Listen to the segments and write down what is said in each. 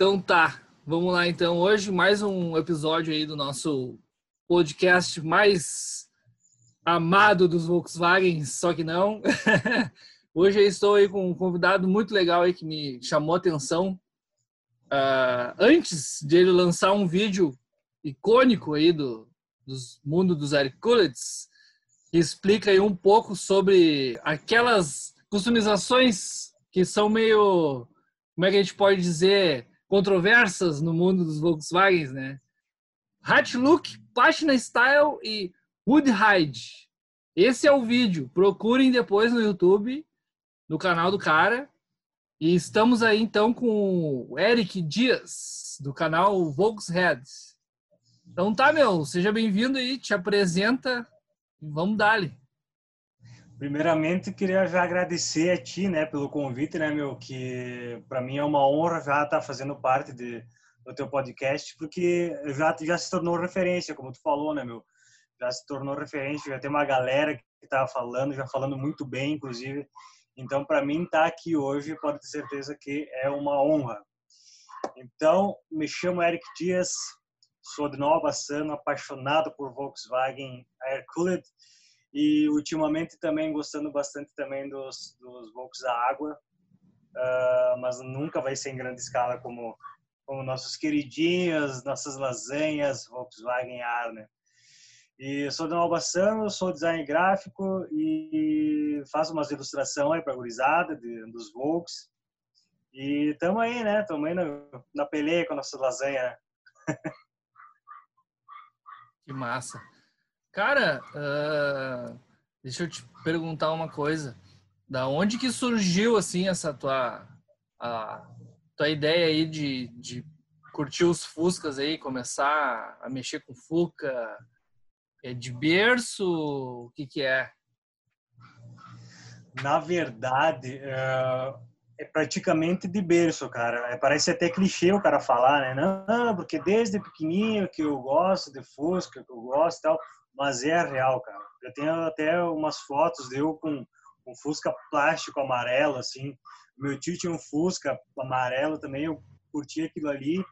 Então tá, vamos lá então. Hoje mais um episódio aí do nosso podcast mais amado dos Volkswagen, só que não. Hoje eu estou aí com um convidado muito legal aí que me chamou a atenção. Uh, antes de ele lançar um vídeo icônico aí do, dos mundo dos Hercules, que explica aí um pouco sobre aquelas customizações que são meio, como é que a gente pode dizer, controversas no mundo dos Volkswagens, né? Hatch Look, Página Style e Wood Hide. Esse é o vídeo. Procurem depois no YouTube, no canal do cara. E estamos aí então com o Eric Dias, do canal Volkshead. Então tá, meu, seja bem-vindo aí, te apresenta e vamos dar-lhe. Primeiramente, queria já agradecer a ti, né, pelo convite, né, meu, que para mim é uma honra já estar tá fazendo parte de, do teu podcast, porque já já se tornou referência, como tu falou, né, meu, já se tornou referência, já tem uma galera que estava falando, já falando muito bem, inclusive. Então, para mim estar tá aqui hoje, pode ter certeza que é uma honra. Então, me chamo Eric Dias, sou de Nova Bassano, apaixonado por Volkswagen Air Cooled e ultimamente também gostando bastante também dos, dos Volks a água, uh, mas nunca vai ser em grande escala como, como nossos queridinhos, nossas lasanhas Volkswagen Arne. E sou de Nova Sano, sou design gráfico e faço umas ilustrações aí para a gurizada de, dos Volks. E estamos aí, né? Estamos aí na, na peleia com a nossa lasanha. que massa. Cara, uh, deixa eu te perguntar uma coisa. Da onde que surgiu assim essa tua a, tua ideia aí de, de curtir os Fuscas aí, começar a mexer com Fuca? É de berço? O que que é? Na verdade, é, é praticamente de berço, cara. É, parece até clichê o cara falar, né? Não, porque desde pequenininho que eu gosto de Fusca, que eu gosto e tal mas é real, cara. Eu tenho até umas fotos de eu com um Fusca plástico amarelo, assim. Meu tio tinha um Fusca amarelo também, eu curti aquilo ali.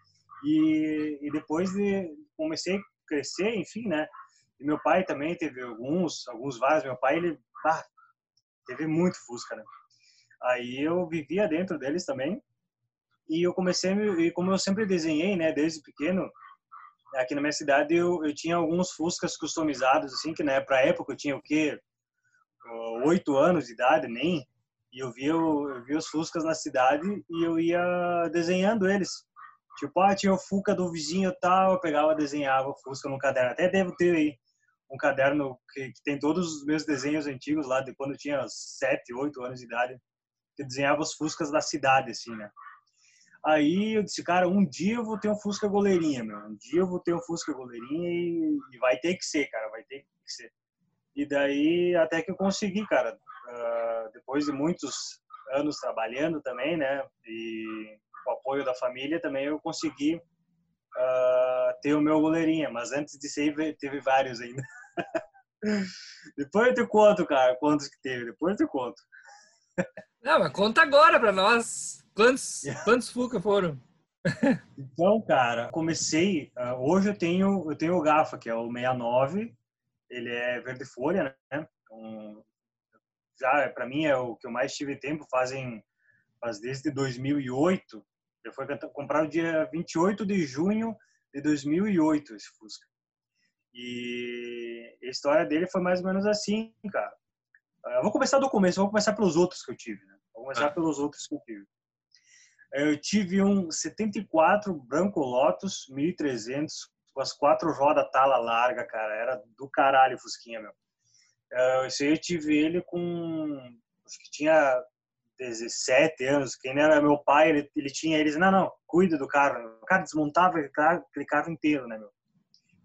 E, e depois de comecei a crescer, enfim, né? E meu pai também teve alguns, alguns vários. Meu pai, ele ah, teve muito Fusca, né? Aí eu vivia dentro deles também. E eu comecei, e como eu sempre desenhei, né, desde pequeno, aqui na minha cidade eu, eu tinha alguns Fuscas customizados, assim, que né, pra época eu tinha o quê? Oito anos de idade, nem. E eu via, eu via os Fuscas na cidade e eu ia desenhando eles. Tipo, ah, tinha o Fuca do vizinho tal, eu pegava, desenhava o Fusca no caderno. Até devo ter aí um caderno que, que, tem todos os meus desenhos antigos lá, de quando eu tinha sete, oito anos de idade, que eu desenhava os Fuscas da cidade, assim, né? Aí eu disse, cara, um dia eu vou ter um Fusca goleirinha, meu. Um dia eu vou ter um Fusca goleirinha e, e vai ter que ser, cara, vai ter que ser. E daí até que eu consegui, cara. Uh, depois de muitos anos trabalhando também, né? E com o apoio da família também eu consegui uh, ter o meu goleirinha. Mas antes de ser, teve vários ainda. Depois eu te conto, cara, quantos que teve. Depois eu te conto. Não, mas conta agora pra nós. Quantos, quantos Fuca foram? então, cara, comecei. Uh, hoje eu tenho, eu tenho o Gafa, que é o 69. Ele é verde folha, né? Um, já, para mim, é o que eu mais tive tempo. Fazem, faz desde 2008. Ele foi comprado dia 28 de junho de 2008, esse Fusca. E a história dele foi mais ou menos assim, cara. Uh, eu vou começar do começo, vou começar pelos outros que eu tive, né? Começar ah. pelos outros que eu tive. Eu tive um 74 Branco Lotus 1300 com as quatro rodas tala larga, cara. Era do caralho Fusquinha, meu. É, esse aí eu tive ele com. Acho que tinha 17 anos. Quem era meu pai, ele, ele tinha. Eles, não, não, cuida do carro. O cara desmontava aquele carro inteiro, né, meu?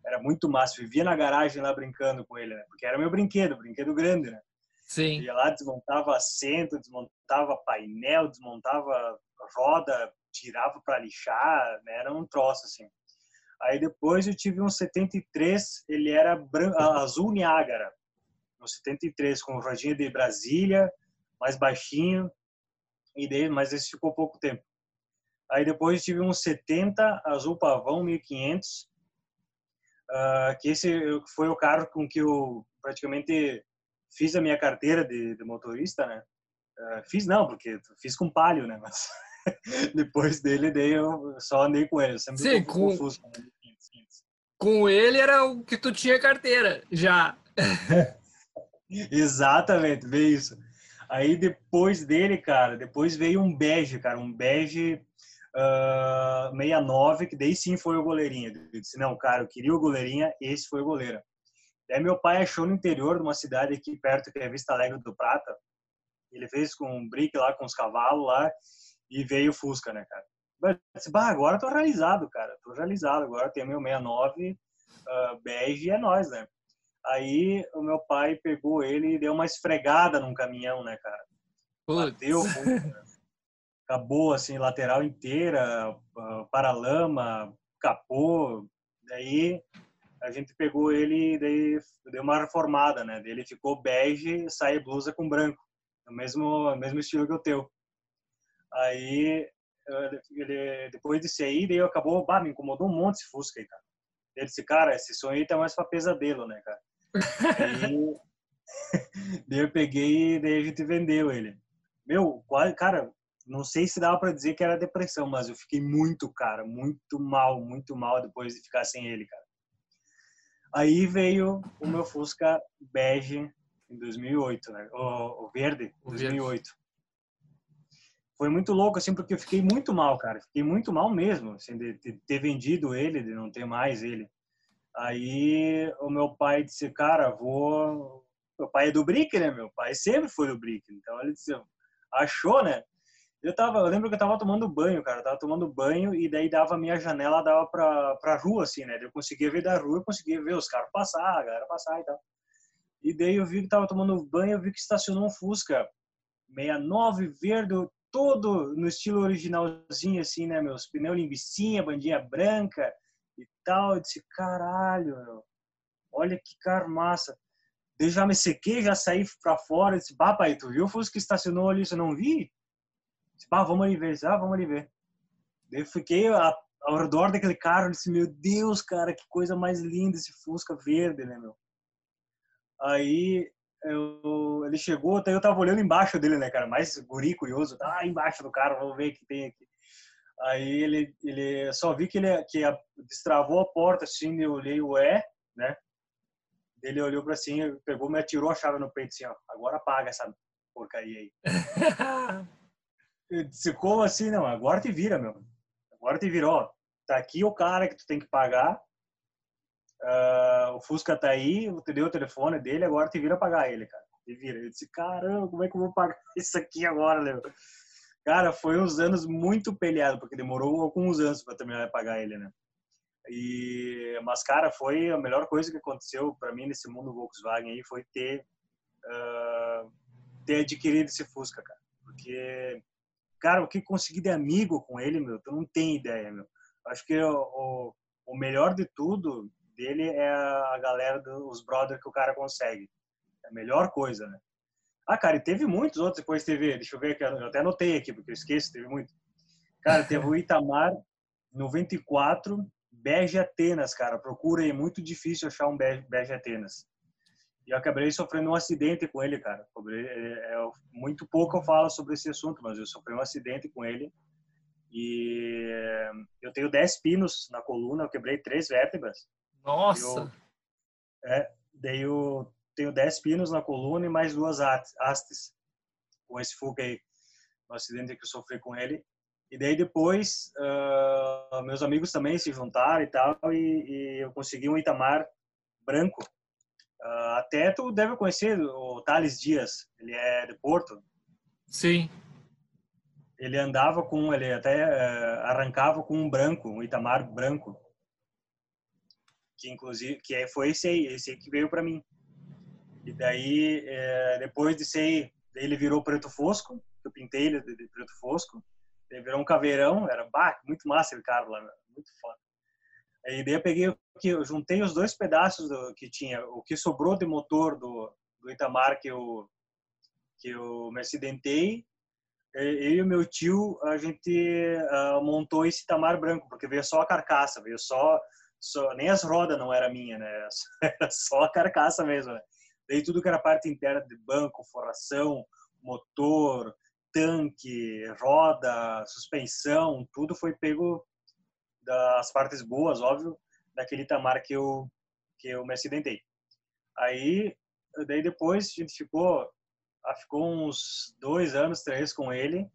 Era muito massa. Vivia na garagem lá brincando com ele, né? Porque era meu brinquedo, brinquedo grande, né? Sim. Ia lá, desmontava assento, desmontava painel, desmontava roda, tirava para lixar, né? era um troço assim. Aí depois eu tive um 73, ele era azul Niágara, um 73 com rodinha de Brasília, mais baixinho, e daí, mas esse ficou pouco tempo. Aí depois tive um 70 azul pavão 1500, uh, que esse foi o carro com que eu praticamente fiz a minha carteira de, de motorista, né? Uh, fiz não, porque fiz com palio, né? Mas depois dele daí eu só andei com ele. Sempre Sim, com, confuso, né? com ele era o que tu tinha carteira, já. Exatamente, veio isso. Aí depois dele, cara, depois veio um bege, cara, um bege uh, 69, que daí sim foi o goleirinho. Eu disse, não, cara, eu queria o goleirinha, esse foi o goleiro. Daí meu pai achou no interior de uma cidade aqui perto, que é Vista Alegre do Prata. Ele fez com um brick lá, com os cavalos lá, e veio o Fusca, né, cara? Eu disse, bah, agora tô realizado, cara, tô realizado. Agora tem meu 69 uh, bege e é nós, né? Aí o meu pai pegou ele e deu uma esfregada num caminhão, né, cara? Bateu, acabou assim, lateral inteira, paralama, capô. Daí a gente pegou ele e daí deu uma reformada, né? Ele ficou bege, sai blusa com branco, no mesmo mesmo estilo que o teu. Aí ele depois disso aí, daí acabou, bah, me incomodou um monte esse Fusca aí, cara. Ele disse, cara, esse sonho aí tá mais pra pesadelo, né, cara? Aí, daí eu peguei e daí a gente vendeu ele. Meu, cara, não sei se dava para dizer que era depressão, mas eu fiquei muito, cara, muito mal, muito mal depois de ficar sem ele, cara. Aí veio o meu Fusca bege em 2008, né? O, o verde, o 2008. Verde. Foi muito louco, assim, porque eu fiquei muito mal, cara. Fiquei muito mal mesmo, assim, de, de ter vendido ele, de não ter mais ele. Aí o meu pai disse, cara, vou. Meu pai é do Brick, né? Meu pai sempre foi do Brick. Então ele disse, achou, né? Eu tava, eu lembro que eu tava tomando banho, cara. Eu tava tomando banho e daí dava a minha janela, dava pra, pra rua, assim, né? Eu conseguia ver da rua, eu conseguia ver os carros passar, a galera passar e tal. E daí eu vi que tava tomando banho, eu vi que estacionou um Fusca 69 verde, todo no estilo originalzinho, assim, né? Meus pneus limbicinha, bandinha branca, e tal. Eu disse, caralho, meu, olha que carro massa. Eu já me sequei, já saí para fora. Eu disse, bah, pai, tu viu o Fusca estacionou ali? Você não vi? Disse, bah, vamos ali ver. Ah, vamos ali ver. Eu fiquei a, ao redor daquele carro. Eu disse, meu Deus, cara, que coisa mais linda esse Fusca verde, né, meu? Aí eu, ele chegou, até eu tava olhando embaixo dele, né, cara? Mais guri, curioso. Ah, embaixo do carro, vamos ver o que tem aqui. Aí ele, ele só vi que ele que destravou a porta assim, eu olhei o E, né? Ele olhou para assim, pegou, me atirou a chave no peito assim, ó, agora apaga essa porcaria aí. eu disse, como assim? Não, agora te vira, meu. Agora te virou. Tá aqui o cara que tu tem que pagar. Uh, o Fusca tá aí, eu te dei o telefone dele, agora te vira pagar ele, cara. Te vira. Eu disse, caramba, como é que eu vou pagar isso aqui agora, meu? Cara, foi uns anos muito peleado, porque demorou alguns anos para terminar de pagar ele, né? E, mas, cara, foi a melhor coisa que aconteceu para mim nesse mundo Volkswagen aí, foi ter, uh, ter adquirido esse Fusca, cara. Porque, cara, o que consegui de amigo com ele, meu, tu não tem ideia, meu. Acho que o, o, melhor de tudo dele é a galera dos brothers que o cara consegue. É a melhor coisa, né? Ah, cara, e teve muitos outros depois teve, deixa eu ver aqui, eu até anotei aqui, porque eu esqueço, teve muito. Cara, teve o Itamar 94, Bege Atenas, cara, procura aí, muito difícil achar um Bege Atenas. E eu acabei sofrendo um acidente com ele, cara. É, é, muito pouco eu falo sobre esse assunto, mas eu sofri um acidente com ele. E eu tenho 10 pinos na coluna, eu quebrei três vértebras. Nossa! Eu, é, daí eu tenho 10 pinos na coluna e mais duas hastes com esse Fuca aí, no acidente que eu sofri com ele. E daí depois, uh, meus amigos também se juntaram e tal, e, e eu consegui um Itamar branco. Uh, até tu deve conhecer o Thales Dias, ele é de Porto. Sim. Ele andava com, ele até uh, arrancava com um branco, um Itamar branco. Que inclusive, que foi esse aí, esse aí que veio para mim. E daí, é, depois de ser, ele virou preto fosco, eu pintei ele de, de preto fosco. Ele virou um caveirão, era bah, muito massa aquele carro lá, muito foda. E daí eu peguei, eu juntei os dois pedaços do, que tinha, o que sobrou de motor do, do Itamar que eu, que eu me acidentei, eu e o meu tio, a gente uh, montou esse tamar branco, porque veio só a carcaça, veio só, só nem as rodas não era minha, né? Era só a carcaça mesmo. Né? Daí tudo que era parte interna de banco, forração, motor, tanque, roda, suspensão, tudo foi pego das partes boas, óbvio, daquele tamar que eu que eu me acidentei. Aí, daí depois a gente ficou, ah, ficou uns dois anos, três com ele,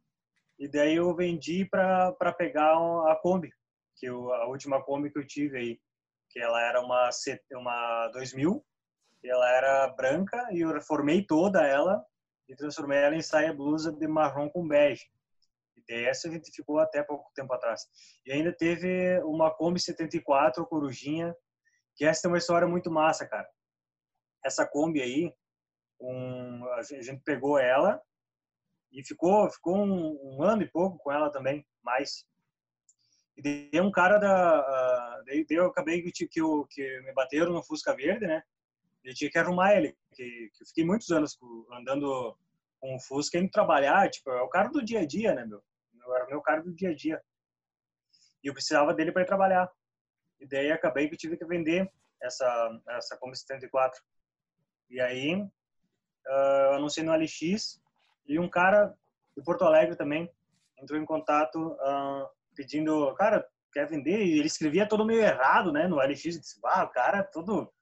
e daí eu vendi para pegar a Kombi, que eu, a última Kombi que eu tive aí, que ela era uma uma 2000, ela era branca e eu reformei toda ela e transformei ela em saia blusa de marrom com bege. E dessa a gente ficou até pouco tempo atrás. E ainda teve uma Kombi 74 Corujinha, que essa é uma história muito massa, cara. Essa Kombi aí, um, a gente pegou ela e ficou ficou um, um, ano e pouco com ela também, mais. E daí um cara da uh, daí eu acabei que, que, eu, que me bateram no Fusca Verde, né? Eu tinha que arrumar ele, que, que eu fiquei muitos anos andando com o Fusca indo trabalhar, tipo, é o cara do dia a dia, né, meu? Era o meu cara do dia a dia. E eu precisava dele para trabalhar. E daí acabei que tive que vender essa essa Kombi 74. E aí uh, eu anunciei no LX e um cara de Porto Alegre também entrou em contato uh, pedindo, cara, quer vender? E ele escrevia todo meio errado, né, no LX. Eu disse, ah, o cara todo,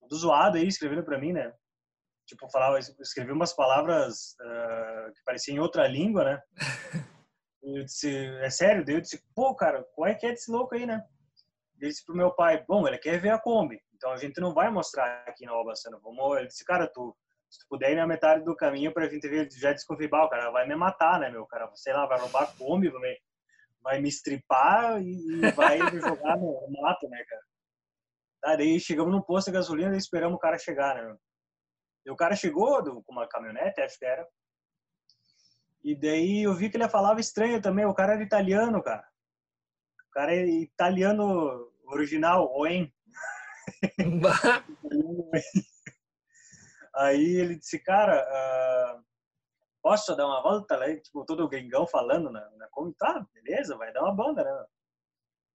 todo zoado aí escrevendo para mim, né? Tipo, falava, escrevia umas palavras uh, que pareciam em outra língua, né? Eu disse, é sério? Daí eu disse, pô, cara, qual é que é desse louco aí, né? Ele disse pro meu pai, bom, ele quer ver a Kombi, então a gente não vai mostrar aqui na Albacena. Vamos, ele disse, cara, tu, se tu puder ir na metade do caminho pra gente ver, já desconfiei, o cara vai me matar, né, meu? cara, sei lá, vai roubar a Kombi, vai me, vai me estripar e, vai me jogar no mato, né, cara? Tá, daí chegamos no posto de gasolina e esperamos o cara chegar, né, meu? E o cara chegou do, com uma caminhonete, acho que era. E daí eu vi que ele falava estranho também. O cara era italiano, cara. O cara é italiano original, Oen. Aí ele disse, cara, uh, posso dar uma volta lá? Tipo, todo gringão falando na, na Kombi. Tá, beleza, vai dar uma banda, né?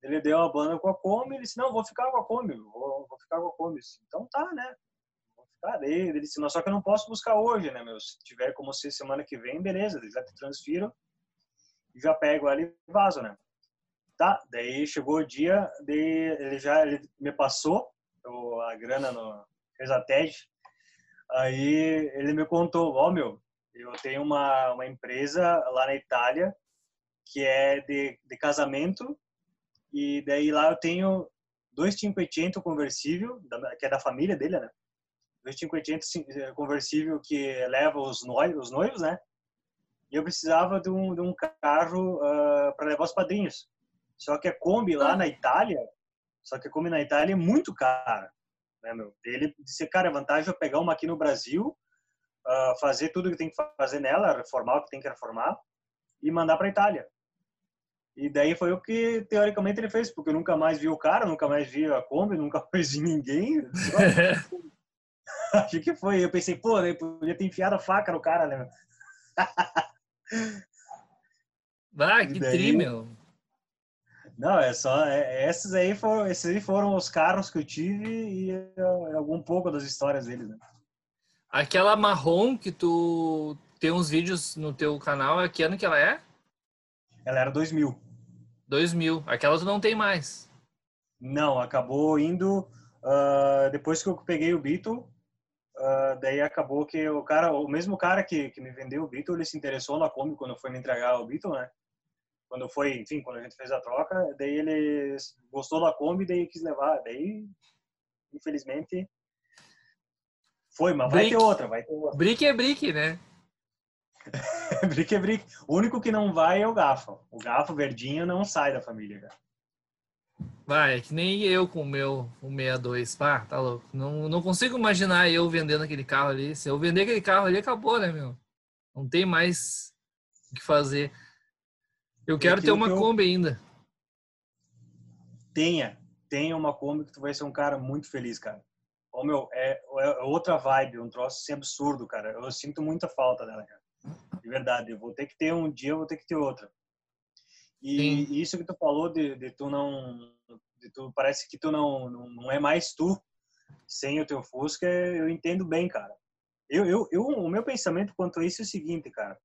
Ele deu uma banda com a Kombi, ele disse, não, vou ficar com a Kombi, vou, vou ficar com a Kombi. Então tá, né? Ficar. Daí ele disse, só que eu não posso buscar hoje, né, meu? Se tiver como ser semana que vem, beleza, já te transfiro já pego ali e vazo, né? Tá, daí chegou o dia, ele já ele me passou a grana no TED. Aí ele me contou, ó oh, meu, eu tenho uma, uma empresa lá na Itália que é de, de casamento e daí lá eu tenho dois 500 conversível, que é da família dele, né? Dois 500 eh, conversível que leva os noivos, os noivos, né? E eu precisava de um, de um carro uh, para levar os padrinhos. Só que a Kombi lá na Itália, só que a Kombi na Itália é muito cara, né, meu? Ele disse, cara, a vantagem é pegar uma aqui no Brasil, uh, fazer tudo que tem que fazer nela, reformar o que tem que reformar e mandar para Itália. E daí foi o que teoricamente ele fez, porque eu nunca mais vi o cara, nunca mais vi a Kombi, nunca mais vi ninguém. Acho que foi. Eu pensei, pô, eu podia ter enfiado a faca no cara, né? ah, que daí... tri, meu. Não, é só. É, esses, aí foram, esses aí foram os carros que eu tive e é, algum pouco das histórias deles, né? Aquela marrom que tu tem uns vídeos no teu canal, é que ano que ela é? Ela era 2000. 2000. Aquela tu não tem mais. Não, acabou indo uh, depois que eu peguei o Beetle. Uh, daí acabou que o cara, o mesmo cara que, que me vendeu o Beetle, ele se interessou na Kombi quando foi me entregar o Beetle, né? quando foi, enfim, quando a gente fez a troca, daí ele gostou da Kombi, daí quis levar, daí infelizmente foi, mas brick. vai ter outra, vai ter outra. Brick é brick, né? brick é brick. O único que não vai é o Gafo. O Gafo verdinho não sai da família, cara. Vai, é que nem eu com o meu o 62. Pá, tá louco. Não, não consigo imaginar eu vendendo aquele carro ali. Se eu vender aquele carro ali, acabou, né, meu? Não tem mais o que fazer. Eu quero ter uma que eu... Kombi ainda. Tenha. Tenha uma Kombi que tu vai ser um cara muito feliz, cara. Ô, meu, é, é outra vibe, um troço assim absurdo, cara. Eu sinto muita falta dela, cara. De verdade, eu vou ter que ter um dia, eu vou ter que ter outro. E isso que tu falou de, de tu não, de tu parece que tu não, não, não é mais tu sem o teu Fusca, eu entendo bem, cara. Eu, eu, eu, o meu pensamento quanto a isso é o seguinte, cara,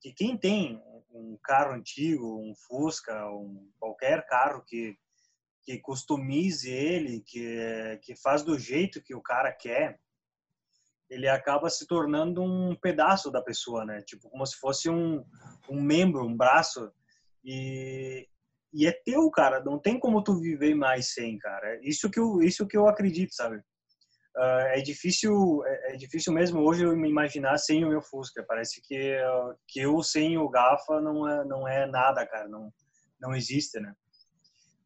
que quem tem um carro antigo, um Fusca, um, qualquer carro que que customize ele, que que faz do jeito que o cara quer, ele acaba se tornando um pedaço da pessoa, né? Tipo como se fosse um, um membro, um braço e e é teu, cara. Não tem como tu viver mais sem, cara. Isso que eu, isso que eu acredito, sabe? Uh, é difícil, é, é, difícil mesmo hoje eu me imaginar sem o meu Fusca. Parece que uh, que eu sem o Gafa não é não é nada, cara. Não não existe, né?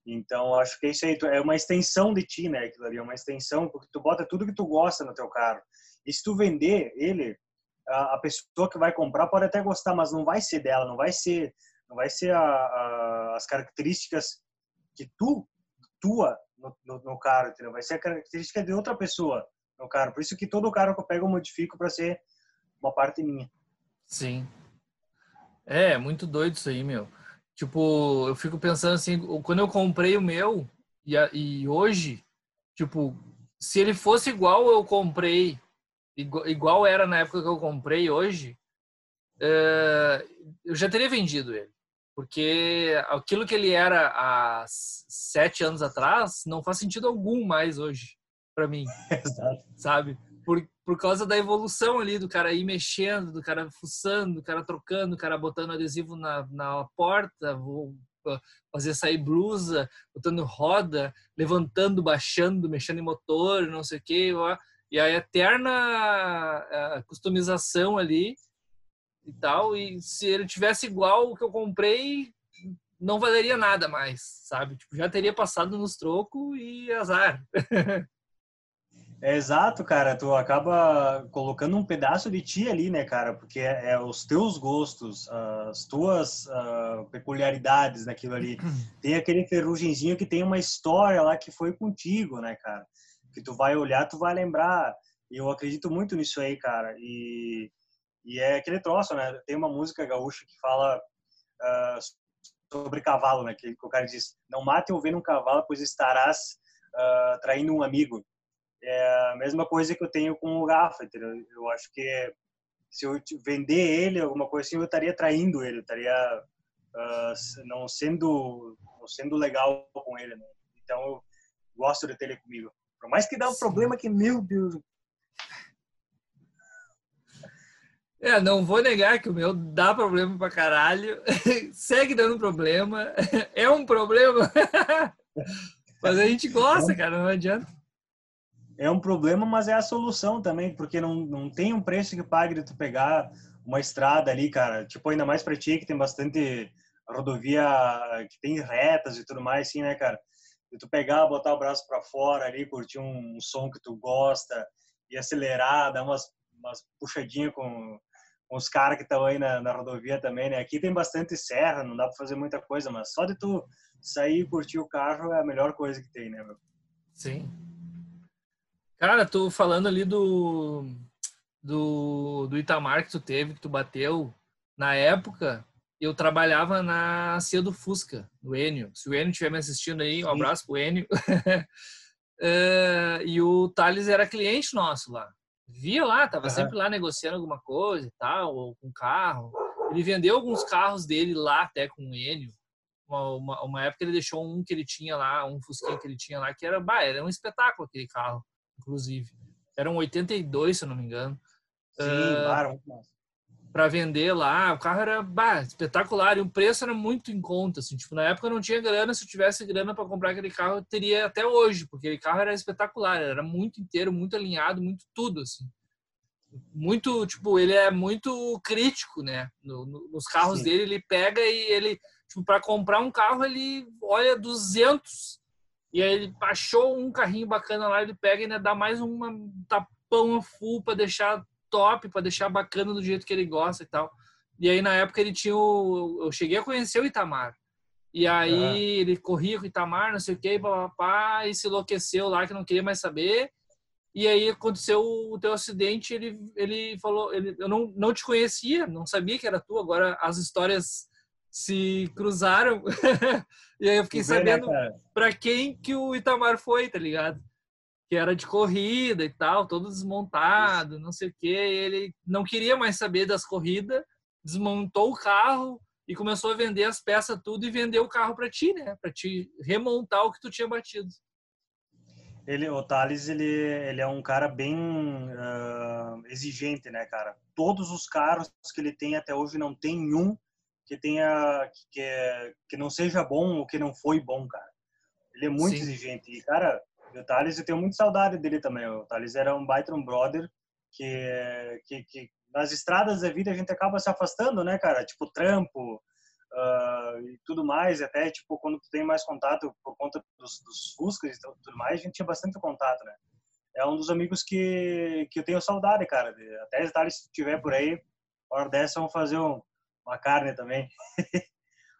Então acho que isso aí é uma extensão de ti, né? Aquilo ali é uma extensão porque tu bota tudo que tu gosta no teu carro. E se tu vender ele, a pessoa que vai comprar pode até gostar, mas não vai ser dela, não vai ser não vai ser a, a, as características que tu tua no, no, no carro, entendeu? Vai ser a característica de outra pessoa no carro. Por isso que todo carro que eu pego eu modifico para ser uma parte minha. Sim. É, muito doido isso aí, meu. Tipo, eu fico pensando assim, quando eu comprei o meu e, a, e hoje, tipo, se ele fosse igual eu comprei, igual, igual era na época que eu comprei hoje, é, eu já teria vendido ele porque aquilo que ele era há sete anos atrás não faz sentido algum mais hoje para mim, sabe? Por, por causa da evolução ali do cara ir mexendo, do cara fuçando, do cara trocando, do cara botando adesivo na, na porta, vou fazer sair blusa, botando roda, levantando, baixando, mexendo em motor, não sei o que, e a eterna a customização ali e tal. E se ele tivesse igual o que eu comprei, não valeria nada mais, sabe? Tipo, já teria passado nos trocos e azar. É exato, cara. Tu acaba colocando um pedaço de ti ali, né, cara? Porque é, é os teus gostos, as tuas uh, peculiaridades naquilo ali. Tem aquele ferrugemzinho que tem uma história lá que foi contigo, né, cara? Que tu vai olhar, tu vai lembrar. E eu acredito muito nisso aí, cara. E e é aquele troço, né? Tem uma música gaúcha que fala uh, sobre cavalo, né? Que, o cara diz: Não mate ou vendo um cavalo, pois estarás uh, traindo um amigo. É a mesma coisa que eu tenho com o Gafa, entendeu? Eu acho que se eu vender ele, alguma coisa assim, eu estaria traindo ele, eu estaria uh, não sendo não sendo legal com ele, né? Então eu gosto de ter ele comigo. Por mais que dá um Sim. problema que, meu Deus, É, não vou negar que o meu dá problema pra caralho. Segue dando problema. É um problema. Mas a gente gosta, cara, não adianta. É um problema, mas é a solução também, porque não, não tem um preço que pague de tu pegar uma estrada ali, cara. Tipo, ainda mais pra ti, que tem bastante rodovia que tem retas e tudo mais, assim, né, cara? De tu pegar, botar o braço para fora ali, curtir um, um som que tu gosta e acelerar, dar umas, umas puxadinhas com, com os caras que estão aí na, na, rodovia também, né? Aqui tem bastante serra, não dá para fazer muita coisa, mas só de tu sair e curtir o carro é a melhor coisa que tem, né, meu? Sim. Cara, tô falando ali do, do, do Itamar que tu teve, que tu bateu. Na época, eu trabalhava na Cia do Fusca, no Enio. Se o Enio estiver me assistindo aí, um abraço pro Enio. uh, e o Thales era cliente nosso lá via lá, tava uhum. sempre lá negociando alguma coisa e tal, ou com carro. Ele vendeu alguns carros dele lá até com o Enio. Uma, uma, uma, época ele deixou um que ele tinha lá, um Fusquinha que ele tinha lá, que era, bah, era um espetáculo aquele carro, inclusive. Era um 82, se eu não me engano. Sim, uh, claro, para vender lá. O carro era bah, espetacular e o preço era muito em conta. Assim, tipo, na época eu não tinha grana. Se eu tivesse grana para comprar aquele carro, eu teria até hoje, porque aquele carro era espetacular. Era muito inteiro, muito alinhado, muito tudo. Assim. Muito, tipo, ele é muito crítico, né? No, no, nos carros Sim. dele, ele pega e ele, tipo, para comprar um carro, ele olha 200 e aí ele achou um carrinho bacana lá, ele pega e ainda dá mais uma um tapão full para deixar top para deixar bacana do jeito que ele gosta e tal. E aí na época ele tinha o, eu cheguei a conhecer o Itamar. E aí uhum. ele corria com o Itamar, não sei o que, papapá, e se enlouqueceu lá que não queria mais saber. E aí aconteceu o teu acidente, ele, ele falou, ele, eu não, não te conhecia, não sabia que era tu, agora as histórias se cruzaram. e aí eu fiquei né, sabendo né, para quem que o Itamar foi, tá ligado? Que era de corrida e tal, todo desmontado, não sei o quê. ele não queria mais saber das corridas, desmontou o carro e começou a vender as peças tudo e vendeu o carro para ti, né? Para te remontar o que tu tinha batido. Ele, o Thales, ele, ele é um cara bem uh, exigente, né, cara? Todos os carros que ele tem até hoje não tem um que tenha que, que não seja bom ou que não foi bom, cara. Ele é muito Sim. exigente. E, cara, o Thales, eu tenho muita saudade dele também. O Thales era um baita um brother que, que, que nas estradas da vida a gente acaba se afastando, né, cara? Tipo, trampo, uh, e tudo mais, até tipo quando tu tem mais contato por conta dos, dos Fuscas e tudo mais, a gente tinha bastante contato, né? É um dos amigos que, que eu tenho saudade, cara. Até se Thales estiver por aí, hora dessa vamos fazer um, uma carne também.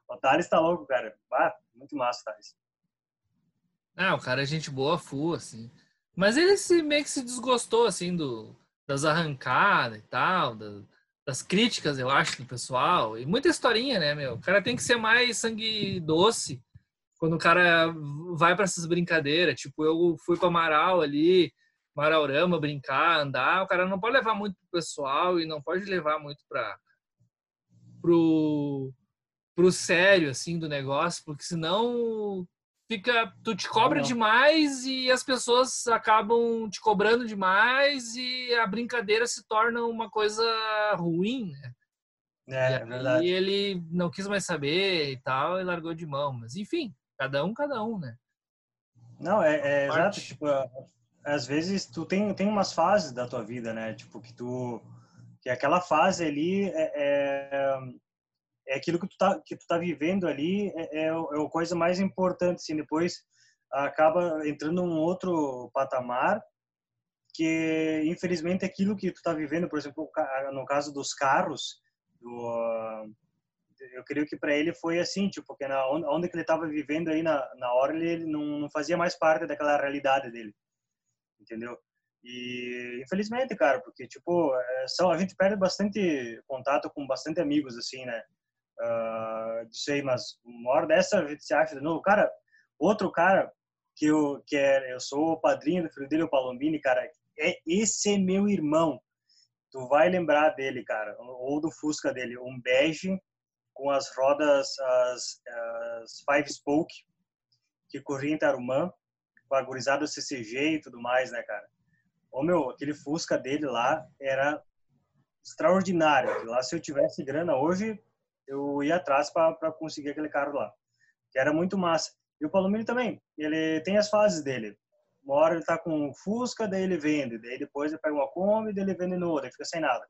o Thales tá louco, cara. Muito massa, Thales. Ah, o cara é gente boa, full, assim. Mas ele se, meio que se desgostou, assim, do, das arrancadas e tal, da, das críticas, eu acho, do pessoal. E muita historinha, né, meu? O cara tem que ser mais sangue doce quando o cara vai para essas brincadeiras. Tipo, eu fui para Amaral ali, Maraurama, brincar, andar. O cara não pode levar muito pro pessoal e não pode levar muito para pro pro sério assim do negócio, porque senão fica tu te cobra não. demais e as pessoas acabam te cobrando demais e a brincadeira se torna uma coisa ruim, né? É, é verdade. E ele não quis mais saber e tal e largou de mão, mas enfim, cada um cada um, né? Não, é, é exato, tipo, às vezes tu tem tem umas fases da tua vida, né? Tipo que tu que aquela fase ali é, é é aquilo que tu tá que tu tá vivendo ali é, é, é a coisa mais importante assim depois acaba entrando num outro patamar que infelizmente aquilo que tu tá vivendo por exemplo no caso dos carros do, eu creio que para ele foi assim tipo porque na onde que ele estava vivendo aí na, na hora ele, ele não, não fazia mais parte daquela realidade dele entendeu? E infelizmente cara porque tipo é, são a gente perde bastante contato com bastante amigos assim né uh, disso aí, mas uma hora dessa se acha de novo. Cara, outro cara que eu, que é, eu sou o padrinho do filho dele, o Palombini, cara, é esse meu irmão. Tu vai lembrar dele, cara, ou do Fusca dele, um bege com as rodas, as, as Five Spoke, que corria em Tarumã, com a gurizada CCG e tudo mais, né, cara? Ô, meu, aquele Fusca dele lá era extraordinário. Lá, se eu tivesse grana hoje, eu ia atrás para conseguir aquele carro lá, que era muito massa. E o Palomino também, ele tem as fases dele. Uma hora ele tá com Fusca, daí ele vende, daí depois ele pega uma Kombi, daí ele vende no outro, fica sem nada.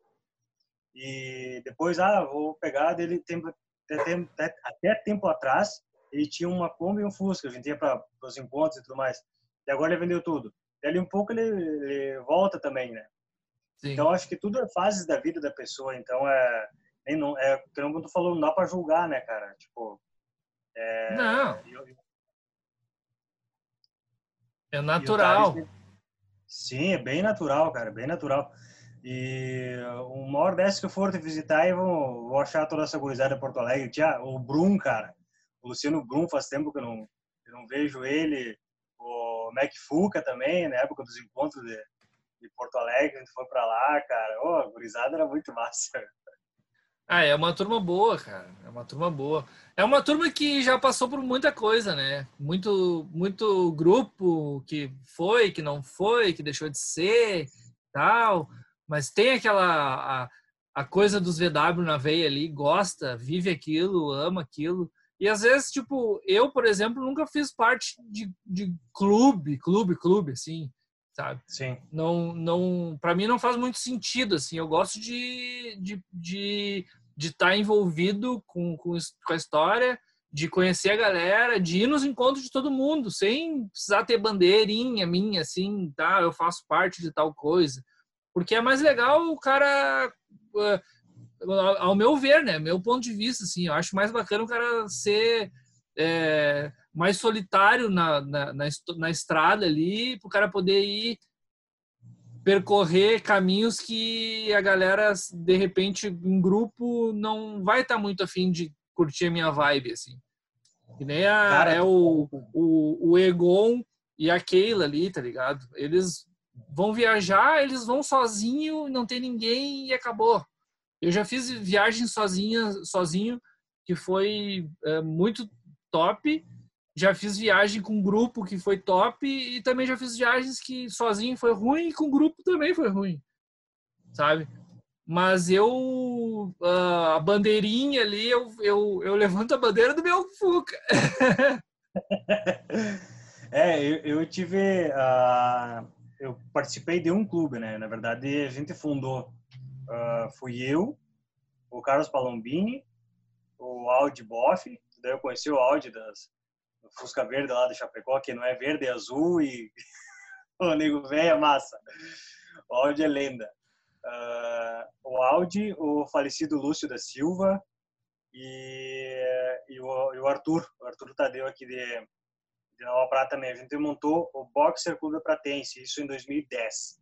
E depois, ah, vou pegar, dele tem, até, até tempo atrás, ele tinha uma Kombi e um Fusca, a gente ia para os encontros e tudo mais. E agora ele vendeu tudo. Daí um pouco ele, ele volta também, né? Sim. Então acho que tudo é fases da vida da pessoa, então é nem não, é, como tu falou, não dá para julgar, né, cara? Tipo, é, não. Eu, é natural. sim, é bem natural, cara, bem natural. E uma hora dessa que eu for te visitar, eu vou, vou achar toda essa gurizada em Porto Alegre. Tia, o Brum, cara, o Luciano Brum, faz tempo que eu não, eu não vejo ele. O Mac Fuca também, na época dos encontros de, de Porto Alegre, a gente foi pra lá, cara. Ô, oh, a gurizada era muito massa. Ah, é uma turma boa, cara. É uma turma boa. É uma turma que já passou por muita coisa, né? Muito, muito grupo que foi, que não foi, que deixou de ser, tal. Mas tem aquela a, a coisa dos VW na veia ali, gosta, vive aquilo, ama aquilo. E às vezes, tipo, eu, por exemplo, nunca fiz parte de, de clube, clube, clube, assim sabe? Sim. Não, não, para mim não faz muito sentido assim. Eu gosto de de de estar tá envolvido com, com com a história, de conhecer a galera, de ir nos encontros de todo mundo, sem precisar ter bandeirinha minha assim, tá? Eu faço parte de tal coisa, porque é mais legal o cara ah, ao meu ver, né? Meu ponto de vista, assim, eu acho mais bacana o cara ser é, mais solitário na, na, na, na estrada ali, para o cara poder ir percorrer caminhos que a galera, de repente, em grupo, não vai estar tá muito afim de curtir a minha vibe, assim. Que nem a, Cara, é o, o, o Egon e a Keila ali, tá ligado? Eles vão viajar, eles vão sozinho, não tem ninguém e acabou. Eu já fiz viagem sozinha, sozinho, que foi é, muito top. Já fiz viagem com grupo que foi top e também já fiz viagens que sozinho foi ruim e com grupo também foi ruim, sabe? Mas eu, a bandeirinha ali, eu, eu, eu levanto a bandeira do meu Fuca. é, eu, eu tive, uh, eu participei de um clube, né? Na verdade, a gente fundou, uh, fui eu, o Carlos Palombini, o Audi Boff, daí eu conheci o Audi das Fusca Verde lá de Chapecó, que não é verde, é azul e o nego velho é massa. O Audi é lenda uh, o Audi, o falecido Lúcio da Silva e, e, o, e o Arthur, o Arthur Tadeu aqui de, de Nova Prata também. A gente montou o Boxer Clube Pratense, isso em 2010.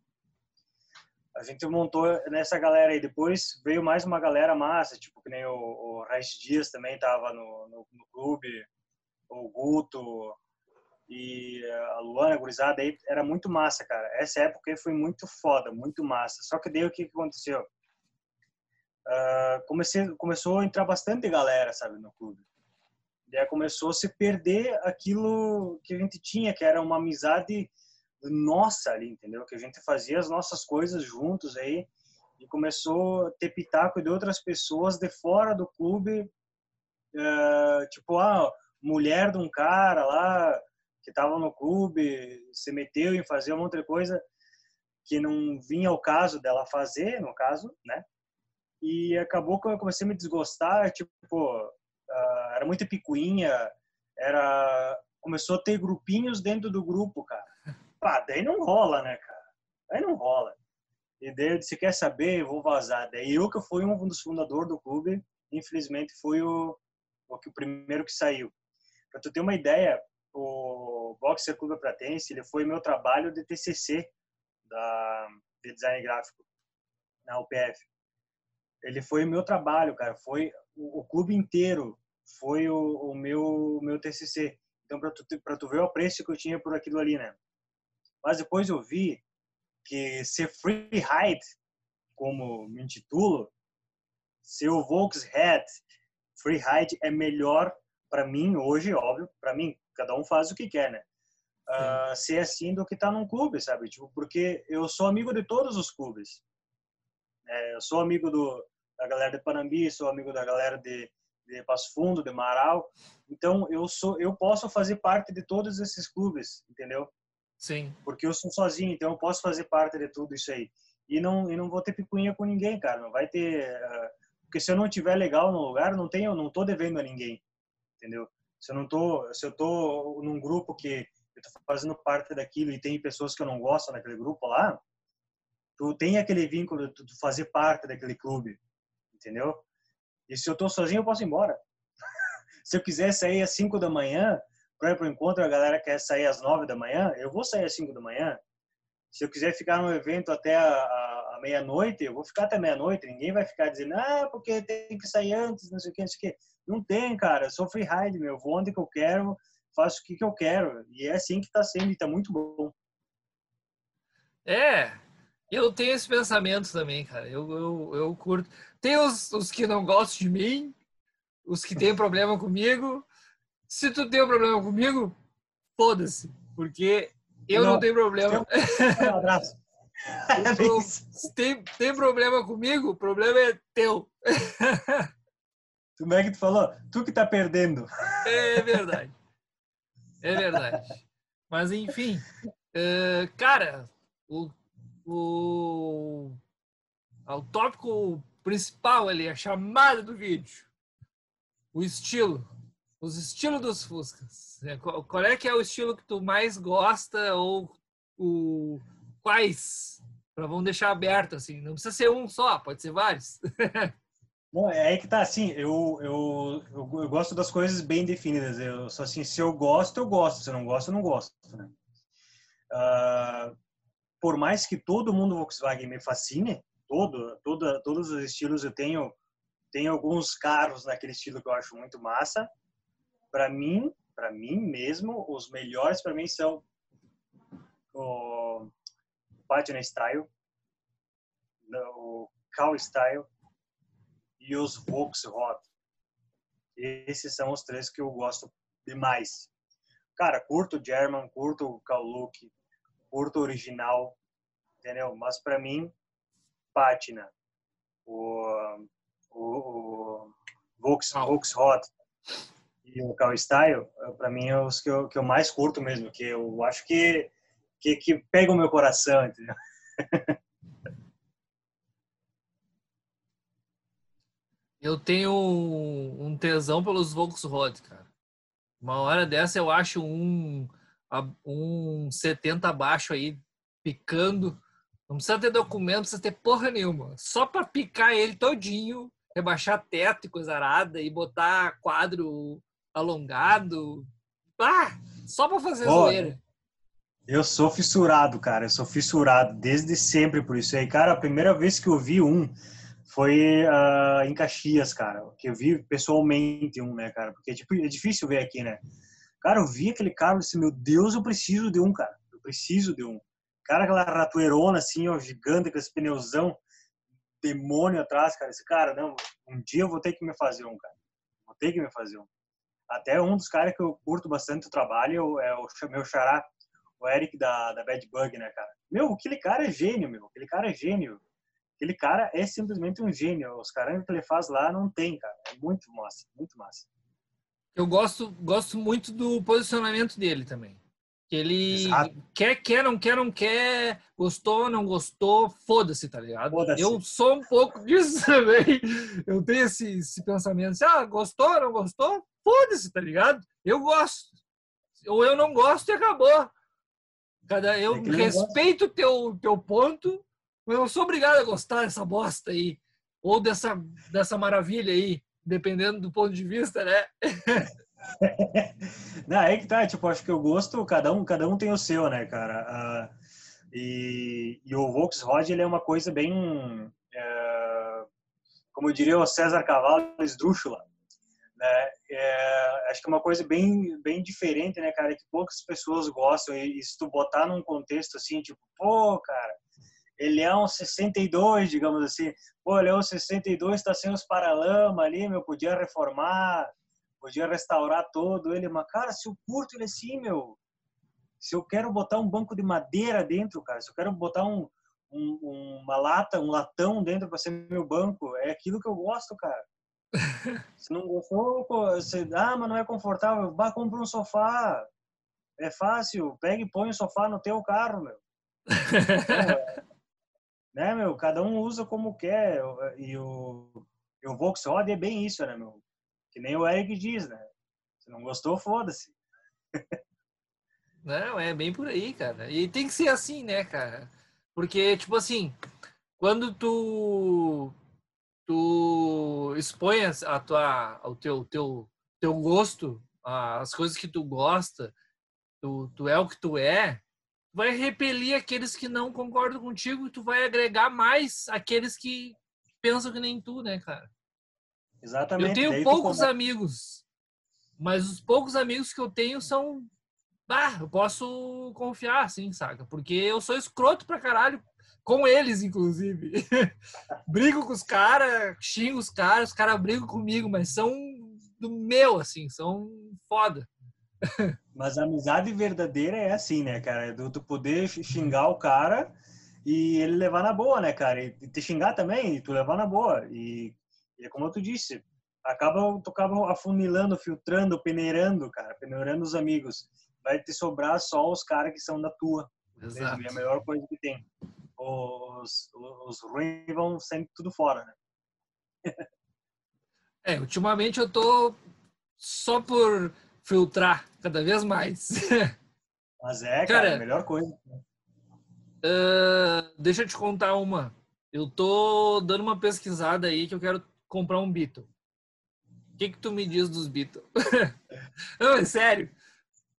A gente montou nessa galera aí. Depois veio mais uma galera massa, tipo que nem o, o Raiz Dias também estava no, no, no, clube, o Guto, e a Luana, a gurizada aí, era muito massa, cara. Essa época aí foi muito foda, muito massa. Só que daí o que, que aconteceu? Uh, comecei, começou a entrar bastante galera, sabe, no clube. Daí começou a se perder aquilo que a gente tinha, que era uma amizade nossa ali, entendeu? Que a gente fazia as nossas coisas juntos aí e começou a ter pitaco de outras pessoas de fora do clube, uh, tipo, ah, mulher de um cara lá, que estava no clube, se meteu em fazer uma outra coisa que não vinha ao caso dela fazer, no caso, né? E acabou que eu comecei a me desgostar, tipo, uh, era muito picuinha, era começou a ter grupinhos dentro do grupo, cara. Pá, daí não rola, né, cara? Daí não rola. E daí eu disse, quer saber, eu vou vazar. Daí eu que fui um dos fundadores do clube, infelizmente fui o, o primeiro que saiu. Pra tu ter uma ideia, o Boxer Clube Pratense, ele foi meu trabalho de TCC da de design gráfico na UPF. Ele foi o meu trabalho, cara, foi o, o clube inteiro foi o, o meu meu TCC. Então para tu para tu ver o apreço que eu tinha por aquilo ali, né? Mas depois eu vi que ser free ride, como me intitulo, ser o Volkshead free ride é melhor para mim hoje, óbvio, para mim cada um faz o que quer, né? Uh, ser assim do que tá num clube, sabe? Tipo, porque eu sou amigo de todos os clubes. É, eu sou amigo do, da galera de Panambi, sou amigo da galera de, de Passo Fundo, de Marau. Então, eu sou, eu posso fazer parte de todos esses clubes, entendeu? Sim. Porque eu sou sozinho, então eu posso fazer parte de tudo isso aí. E não, e não vou ter picuinha com ninguém, cara. Não vai ter. Uh, porque se eu não tiver legal no lugar, não tenho, não tô devendo a ninguém, entendeu? Se eu não tô, se eu tô num grupo que eu tô fazendo parte daquilo e tem pessoas que eu não gosto naquele grupo lá, tu tem aquele vínculo de tu fazer parte daquele clube, entendeu? E se eu tô sozinho, eu posso ir embora. se eu quiser sair às 5 da manhã, para ir pro encontro, a galera quer sair às 9 da manhã, eu vou sair às 5 da manhã. Se eu quiser ficar no evento até a, a, a meia-noite, eu vou ficar até meia-noite. Ninguém vai ficar dizendo, ah, porque tem que sair antes, não sei o que, não sei o que. Não tem, cara. Eu sou freeride, meu. Eu vou onde que eu quero, faço o que, que eu quero. E é assim que tá sendo e tá muito bom. É, eu tenho esse pensamento também, cara. Eu, eu, eu curto. Tem os, os que não gostam de mim, os que têm problema comigo. Se tu tem um problema comigo, foda-se. Porque eu não, não tenho problema. Um abraço. tem, tem problema comigo, o problema é teu. Como é que tu falou? Tu que tá perdendo. É verdade. É verdade. Mas, enfim. Uh, cara, o, o, o tópico principal ali, a chamada do vídeo. O estilo. Os estilos dos Fuscas. É, qual, é que é o estilo que tu mais gosta ou o, quais? Pra, vamos deixar aberto, assim. Não precisa ser um só, pode ser vários. Não, é que tá assim, eu, eu, eu, eu, gosto das coisas bem definidas. Eu só assim, se eu gosto, eu gosto. Se eu não gosto, eu não gosto. Né? Uh, por mais que todo mundo Volkswagen me fascine, todo, todo, todos os estilos eu tenho, tenho alguns carros naquele estilo que eu acho muito massa. Para mim, para mim mesmo, os melhores para mim são o Patina Style, o Cow Style e os Volkswagen. Esses são os três que eu gosto demais. Cara, curto German, curto o Look, curto original, entendeu? Mas para mim, Patina, o, o, o Volks, Volkswagen e o Cal Style, para mim, é os que eu, que eu mais curto mesmo, que eu acho que, que, que pega o meu coração, entendeu? Eu tenho um tesão pelos Volkswagen, cara. Uma hora dessa eu acho um, um 70 abaixo aí, picando. Não precisa ter documento, não precisa ter porra nenhuma. Só para picar ele todinho, rebaixar teto e coisa arada e botar quadro alongado. Ah, só para fazer oh, zoeira. Eu sou fissurado, cara. Eu sou fissurado desde sempre por isso aí. Cara, a primeira vez que eu vi um foi uh, em Caxias, cara. Que eu vi pessoalmente um, né, cara? Porque tipo, é difícil ver aqui, né? Cara, eu vi aquele carro e disse, meu Deus, eu preciso de um, cara. Eu preciso de um. Cara, aquela ratoeirona assim, ó, gigante, com esse pneuzão, demônio atrás, cara. Esse cara, não, um dia eu vou ter que me fazer um, cara. Vou ter que me fazer um. Até um dos caras que eu curto bastante o trabalho é o meu xará, o Eric da, da Bad Bug, né, cara? Meu, aquele cara é gênio, meu. Aquele cara é gênio. Aquele cara é simplesmente um gênio. Os caras que ele faz lá não tem, cara. É muito massa, muito massa. Eu gosto, gosto muito do posicionamento dele também. Ele Exato. quer, quer, não quer, não quer, gostou, não gostou, foda-se, tá ligado? Foda eu sou um pouco disso também. Eu tenho esse, esse pensamento, assim, ah, gostou, não gostou, foda-se, tá ligado? Eu gosto. Ou eu não gosto e acabou. Cada, eu é respeito o teu, teu ponto, mas eu sou obrigado a gostar dessa bosta aí. Ou dessa, dessa maravilha aí, dependendo do ponto de vista, né? não, é que tá, tipo, acho que o gosto, cada um, cada um tem o seu, né, cara? Uh, e, e, o Volkswagen, ele é uma coisa bem, uh, como diria o César Cavallo, esdrúxula, né? É, acho que é uma coisa bem, bem diferente, né, cara, que poucas pessoas gostam e, e se tu botar num contexto assim, tipo, pô, cara, ele é um 62, digamos assim. Pô, ele é um 62, está sem os paralama ali, meu, podia reformar, podia restaurar todo ele. Mas, cara, se eu curto ele assim, meu, se eu quero botar um banco de madeira dentro, cara, se eu quero botar um, um uma lata, um latão dentro para ser meu banco, é aquilo que eu gosto, cara. Se não gostou, você, ah, mas não é confortável, vá, compra um sofá. É fácil, pega e põe o sofá no teu carro, meu. Né, meu? Cada um usa como quer. E o, e o Volkswagen é bem isso, né, meu? Que nem o Eric diz, né? Se não gostou, foda-se. Não, é bem por aí, cara. E tem que ser assim, né, cara? Porque, tipo assim, quando tu tu expõe a tua, o teu, teu, teu gosto, as coisas que tu gosta, tu, tu é o que tu é, vai repelir aqueles que não concordam contigo e tu vai agregar mais aqueles que pensam que nem tu, né, cara? Exatamente. Eu tenho poucos amigos, mas os poucos amigos que eu tenho são. Ah, eu posso confiar, assim, saca? Porque eu sou escroto pra caralho, com eles, inclusive. Brigo com os caras, xingo os caras, os caras brigam comigo, mas são do meu, assim, são foda. Mas a amizade verdadeira é assim, né, cara? É do tu poder xingar o cara e ele levar na boa, né, cara? E te xingar também e tu levar na boa. E, e é como tu disse, acaba, tu acaba afunilando, filtrando, peneirando, cara, peneirando os amigos. Vai te sobrar só os caras que são da tua. Exato. É a melhor coisa que tem. Os, os ruins vão sempre tudo fora, né? é, ultimamente eu tô só por filtrar cada vez mais. Mas é, cara, cara a melhor coisa. Uh, deixa eu te contar uma. Eu tô dando uma pesquisada aí que eu quero comprar um Beetle. O que que tu me diz dos Beatles? Não, é sério.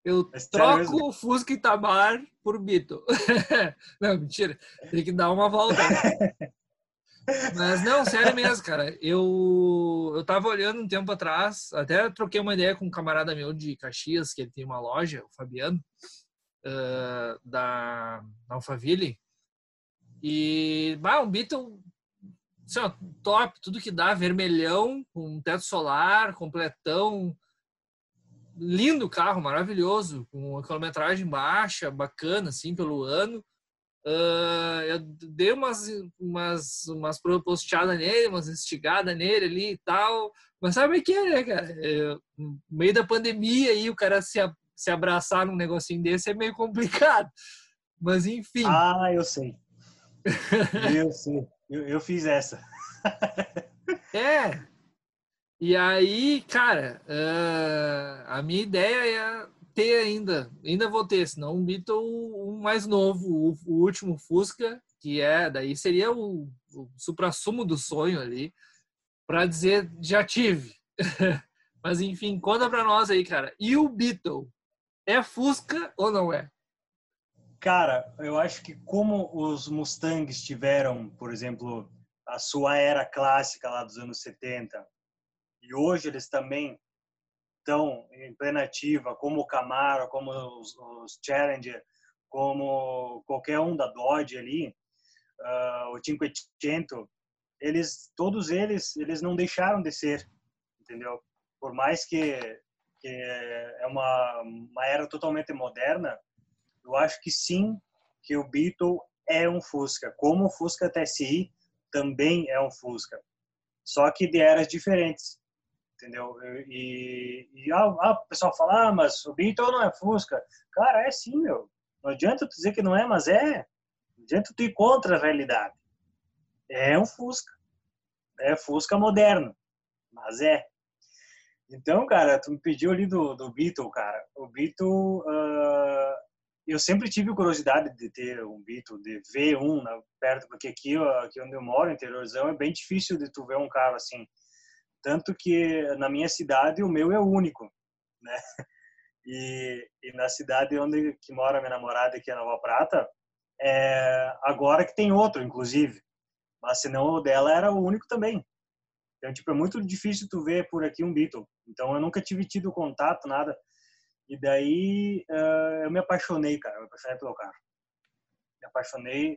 Eu é troco o Fusca Itamar por Beetle. não, mentira. Tem que dar uma volta. Né? Mas não, sério mesmo, cara. Eu, eu tava olhando um tempo atrás, até troquei uma ideia com um camarada meu de Caxias, que ele tem uma loja, o Fabiano, uh, da Alphaville. E, bah, um Beetle assim, ó, top, tudo que dá, vermelhão, com teto solar, completão. Lindo carro, maravilhoso, com uma quilometragem baixa, bacana, assim, pelo ano. Uh, eu dei umas, umas, umas posteadas nele, umas instigadas nele ali e tal. Mas sabe o que é, né, cara? É, no meio da pandemia aí, o cara se, se abraçar num negocinho desse é meio complicado. Mas enfim. Ah, eu sei. eu sei. Eu, eu fiz essa. é. E aí, cara, uh, a minha ideia é ter ainda, ainda vou ter, senão um Beetle um mais novo, o, o último Fusca, que é, daí seria o, o supra-sumo do sonho ali, para dizer, já tive. Mas enfim, conta para nós aí, cara. E o Beetle, é Fusca ou não é? Cara, eu acho que como os Mustangs tiveram, por exemplo, a sua era clássica lá dos anos 70, e hoje eles também estão em plena ativa, como o Camaro, como os, os Challenger, como qualquer um da Dodge ali, uh, o 500, eles, todos eles, eles não deixaram de ser, entendeu? Por mais que, que é uma, uma era totalmente moderna, eu acho que sim, que o Beetle é um Fusca, como o Fusca TSI também é um Fusca, só que de eras diferentes entendeu? E, e ah, ah, o pessoal fala, ah, mas o Beetle não é Fusca. Cara, é sim, meu. Não adianta tu dizer que não é, mas é. Não adianta tu ir contra a realidade. É um Fusca. É Fusca moderno, mas é. Então, cara, tu me pediu ali do, do Beetle, cara. O Beetle, uh, eu sempre tive curiosidade de ter um Beetle, de ver um na, perto, porque aqui, aqui onde eu moro, interiorzão, é bem difícil de tu ver um carro assim. Tanto que na minha cidade o meu é o único, né? E, e na cidade onde que mora minha namorada, que é Nova Prata, é, agora que tem outro, inclusive. Mas senão o dela era o único também. Então, tipo, é muito difícil tu ver por aqui um Beetle. Então, eu nunca tive tido contato, nada. E daí, uh, eu me apaixonei, cara. Eu me apaixonei pelo carro. Me apaixonei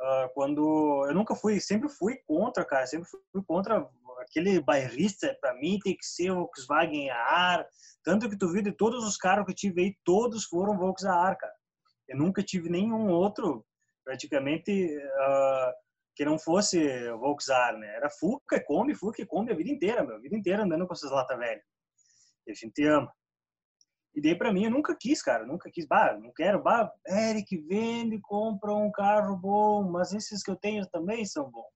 uh, quando... Eu nunca fui, sempre fui contra, cara. Sempre fui contra aquele bairrista, para mim, tem que ser Volkswagen ar. Tanto que tu viu de todos os carros que eu tive aí, todos foram Volkswagen ar, cara. Eu nunca tive nenhum outro, praticamente, uh, que não fosse Volkswagen, né? Era Fuca, Kombi, Fuca Kombi a vida inteira, meu. A vida inteira andando com essas latas velhas. E a gente ama. E daí para mim eu nunca quis, cara, nunca quis, bah, não quero, bah, Eric vende, compra um carro bom, mas esses que eu tenho também são bons.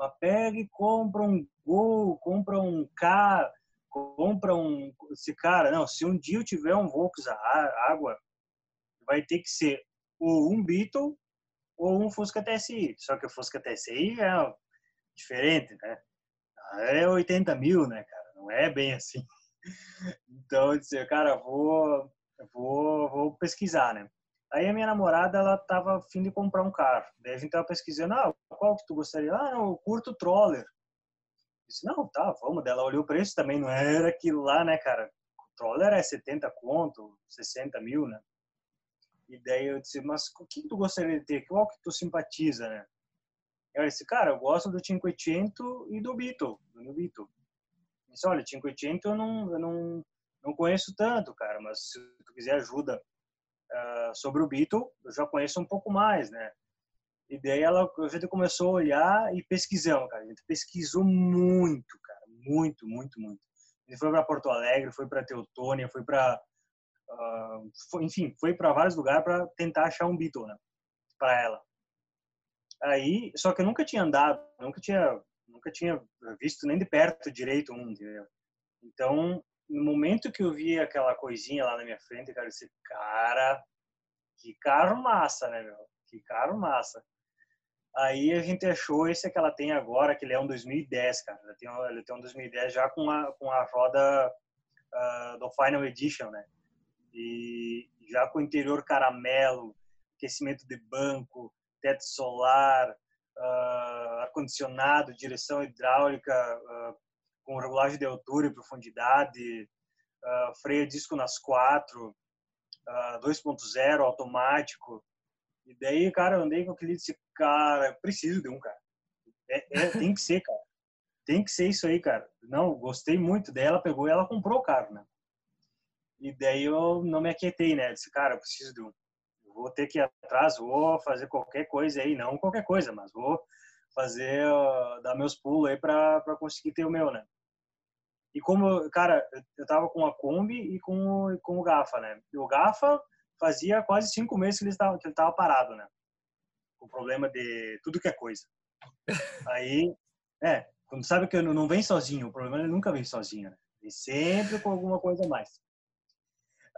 Mas pega e compra um Gol, compra um K, compra um. Esse cara, não, se um dia eu tiver um Volkswagen água, vai ter que ser ou um Beetle ou um Fusca TSI. Só que o Fusca TSI é diferente, né? É 80 mil, né, cara? Não é bem assim. Então, eu disse, cara, vou, vou, vou pesquisar, né? Aí a minha namorada, ela tava afim de comprar um carro. Daí a gente tava pesquisando, ah, qual que tu gostaria? Ah, eu curto Troller. Eu disse, não, tá, vamos. Dela olhou o preço também, não era aquilo lá, né, cara? O Troller é 70 conto, 60 mil, né? E daí eu disse, mas o que tu gostaria de ter? Qual que tu simpatiza, né? Eu disse, cara, eu gosto do 500 e do Beetle, do meu Beetle. Eu disse, olha, 500 eu não, eu não, não conheço tanto, cara, mas se tu quiser ajuda uh, sobre o Beatle, eu já conheço um pouco mais, né? E daí ela, a gente começou a olhar e pesquisamos, cara. A gente pesquisou muito, cara, muito, muito, muito. Gente foi para Porto Alegre, foi para Teutônia, foi para, uh, foi, enfim, foi para vários lugares para tentar achar um Beatle, né? Para ela. Aí, só que eu nunca tinha andado, nunca tinha, nunca tinha visto nem de perto direito um, entendeu? Então, no momento que eu vi aquela coisinha lá na minha frente, cara, eu disse, cara, que carro massa, né, meu? Que carro massa. Aí a gente achou esse que ela tem agora, que ele é um 2010, cara. Ele tem, um, ele tem um 2010 já com a, com a roda uh, do Final Edition, né? E já com interior caramelo, aquecimento de banco, teto solar, uh, ar-condicionado, direção hidráulica uh, regulagem de altura e profundidade, uh, freio disco nas quatro, 2.0 automático. E daí, cara, eu andei com aquele disse, cara, preciso de um, cara. É, é, tem que ser, cara. Tem que ser isso aí, cara. Não, gostei muito dela, pegou e ela comprou o carro, né? E daí eu não me aquietei, né? Disse, cara, eu preciso de um. vou ter que ir atrás, vou fazer qualquer coisa aí, não qualquer coisa, mas vou fazer, uh, dar meus pulos aí para conseguir ter o meu, né? E como, cara, eu tava com a Kombi e com, com o Gafa, né? E o Gafa fazia quase cinco meses que ele estava que ele tava parado, né? Com problema de tudo que é coisa. Aí, é, quando sabe que não vem sozinho, o problema é ele nunca vem sozinho, né? Vem sempre com alguma coisa a mais.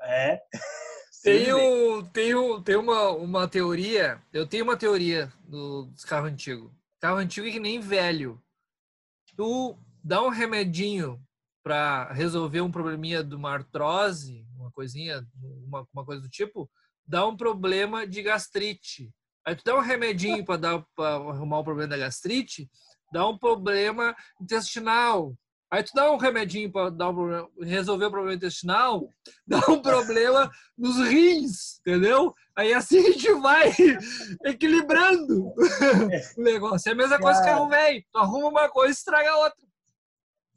É. Tem, um, tem, um, tem uma, uma teoria, eu tenho uma teoria do, dos carros antigos. Carro antigo é que nem velho. Tu dá um remedinho para resolver um probleminha de uma artrose, uma coisinha, uma, uma coisa do tipo, dá um problema de gastrite. Aí tu dá um remedinho para dar para arrumar o problema da gastrite, dá um problema intestinal. Aí tu dá um remedinho para dar um problema, resolver o problema intestinal, dá um problema nos rins, entendeu? Aí assim a gente vai equilibrando o negócio. É a mesma coisa que velho. Tu arruma uma coisa e estraga outra.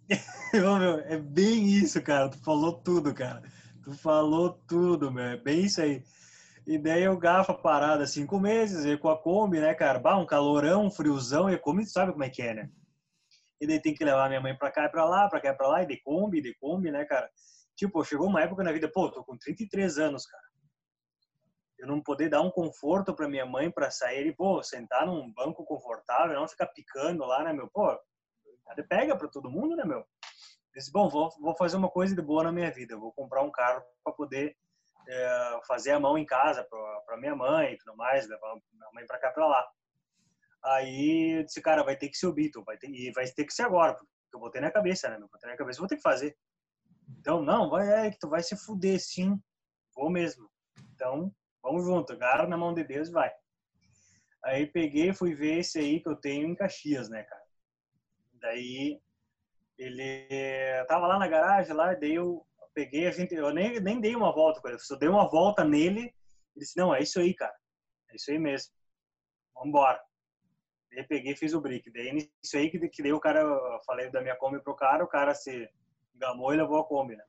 é bem isso, cara. Tu falou tudo, cara. Tu falou tudo, meu. É bem isso aí. E daí o Gafa parado cinco meses, e com a Kombi, né, cara? Bah, um calorão, um friozão, e a Kombi sabe como é que é, né? E daí tem que levar minha mãe pra cá e pra lá, pra cá e pra lá, e de Kombi, de Kombi, né, cara? Tipo, chegou uma época na vida, pô, tô com 33 anos, cara. Eu não poder dar um conforto pra minha mãe pra sair e, pô, sentar num banco confortável, não ficar picando lá, né, meu? Pô, pega pra todo mundo, né, meu? Disse, bom, vou, vou fazer uma coisa de boa na minha vida, vou comprar um carro para poder é, fazer a mão em casa para minha mãe e tudo mais, levar minha mãe para cá para lá. Aí eu disse, cara, vai ter que ser o Beatle, vai ter, e vai ter que ser agora, porque eu botei na cabeça, né? Eu botei na cabeça, vou ter que fazer. Então, não, vai, é que tu vai se fuder, sim, vou mesmo. Então, vamos junto, agarra na mão de Deus vai. Aí peguei, fui ver esse aí que eu tenho em Caxias, né, cara? Daí ele tava lá na garagem, lá, daí eu peguei, a gente, eu nem, nem dei uma volta com ele, só dei uma volta nele e disse, não, é isso aí, cara, é isso aí mesmo, vambora. Daí peguei e fiz o brick, daí isso aí que, que deu o cara, eu falei da minha Kombi pro cara, o cara se gamou e levou a Kombi, né.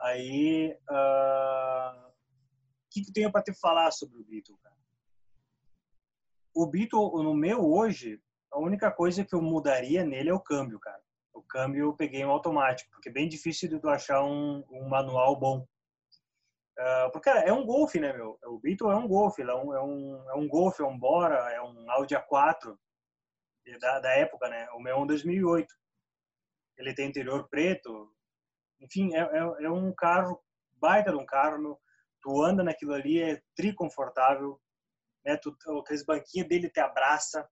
Aí, o uh, que que tenho para te falar sobre o Beetle, cara? O Beetle, no meu hoje, a única coisa que eu mudaria nele é o câmbio, cara o câmbio eu peguei um automático, porque é bem difícil de tu achar um, um manual bom. Uh, porque, cara, é um Golf, né, meu? O Beetle é um Golf, é um, é um, é um Golf, é um Bora, é um Audi A4 da, da época, né? O meu é um 2008. Ele tem interior preto. Enfim, é, é, é um carro, baita de um carro, meu. Tu anda naquilo ali, é triconfortável, né? Tu, aqueles banquinhos dele te abraça.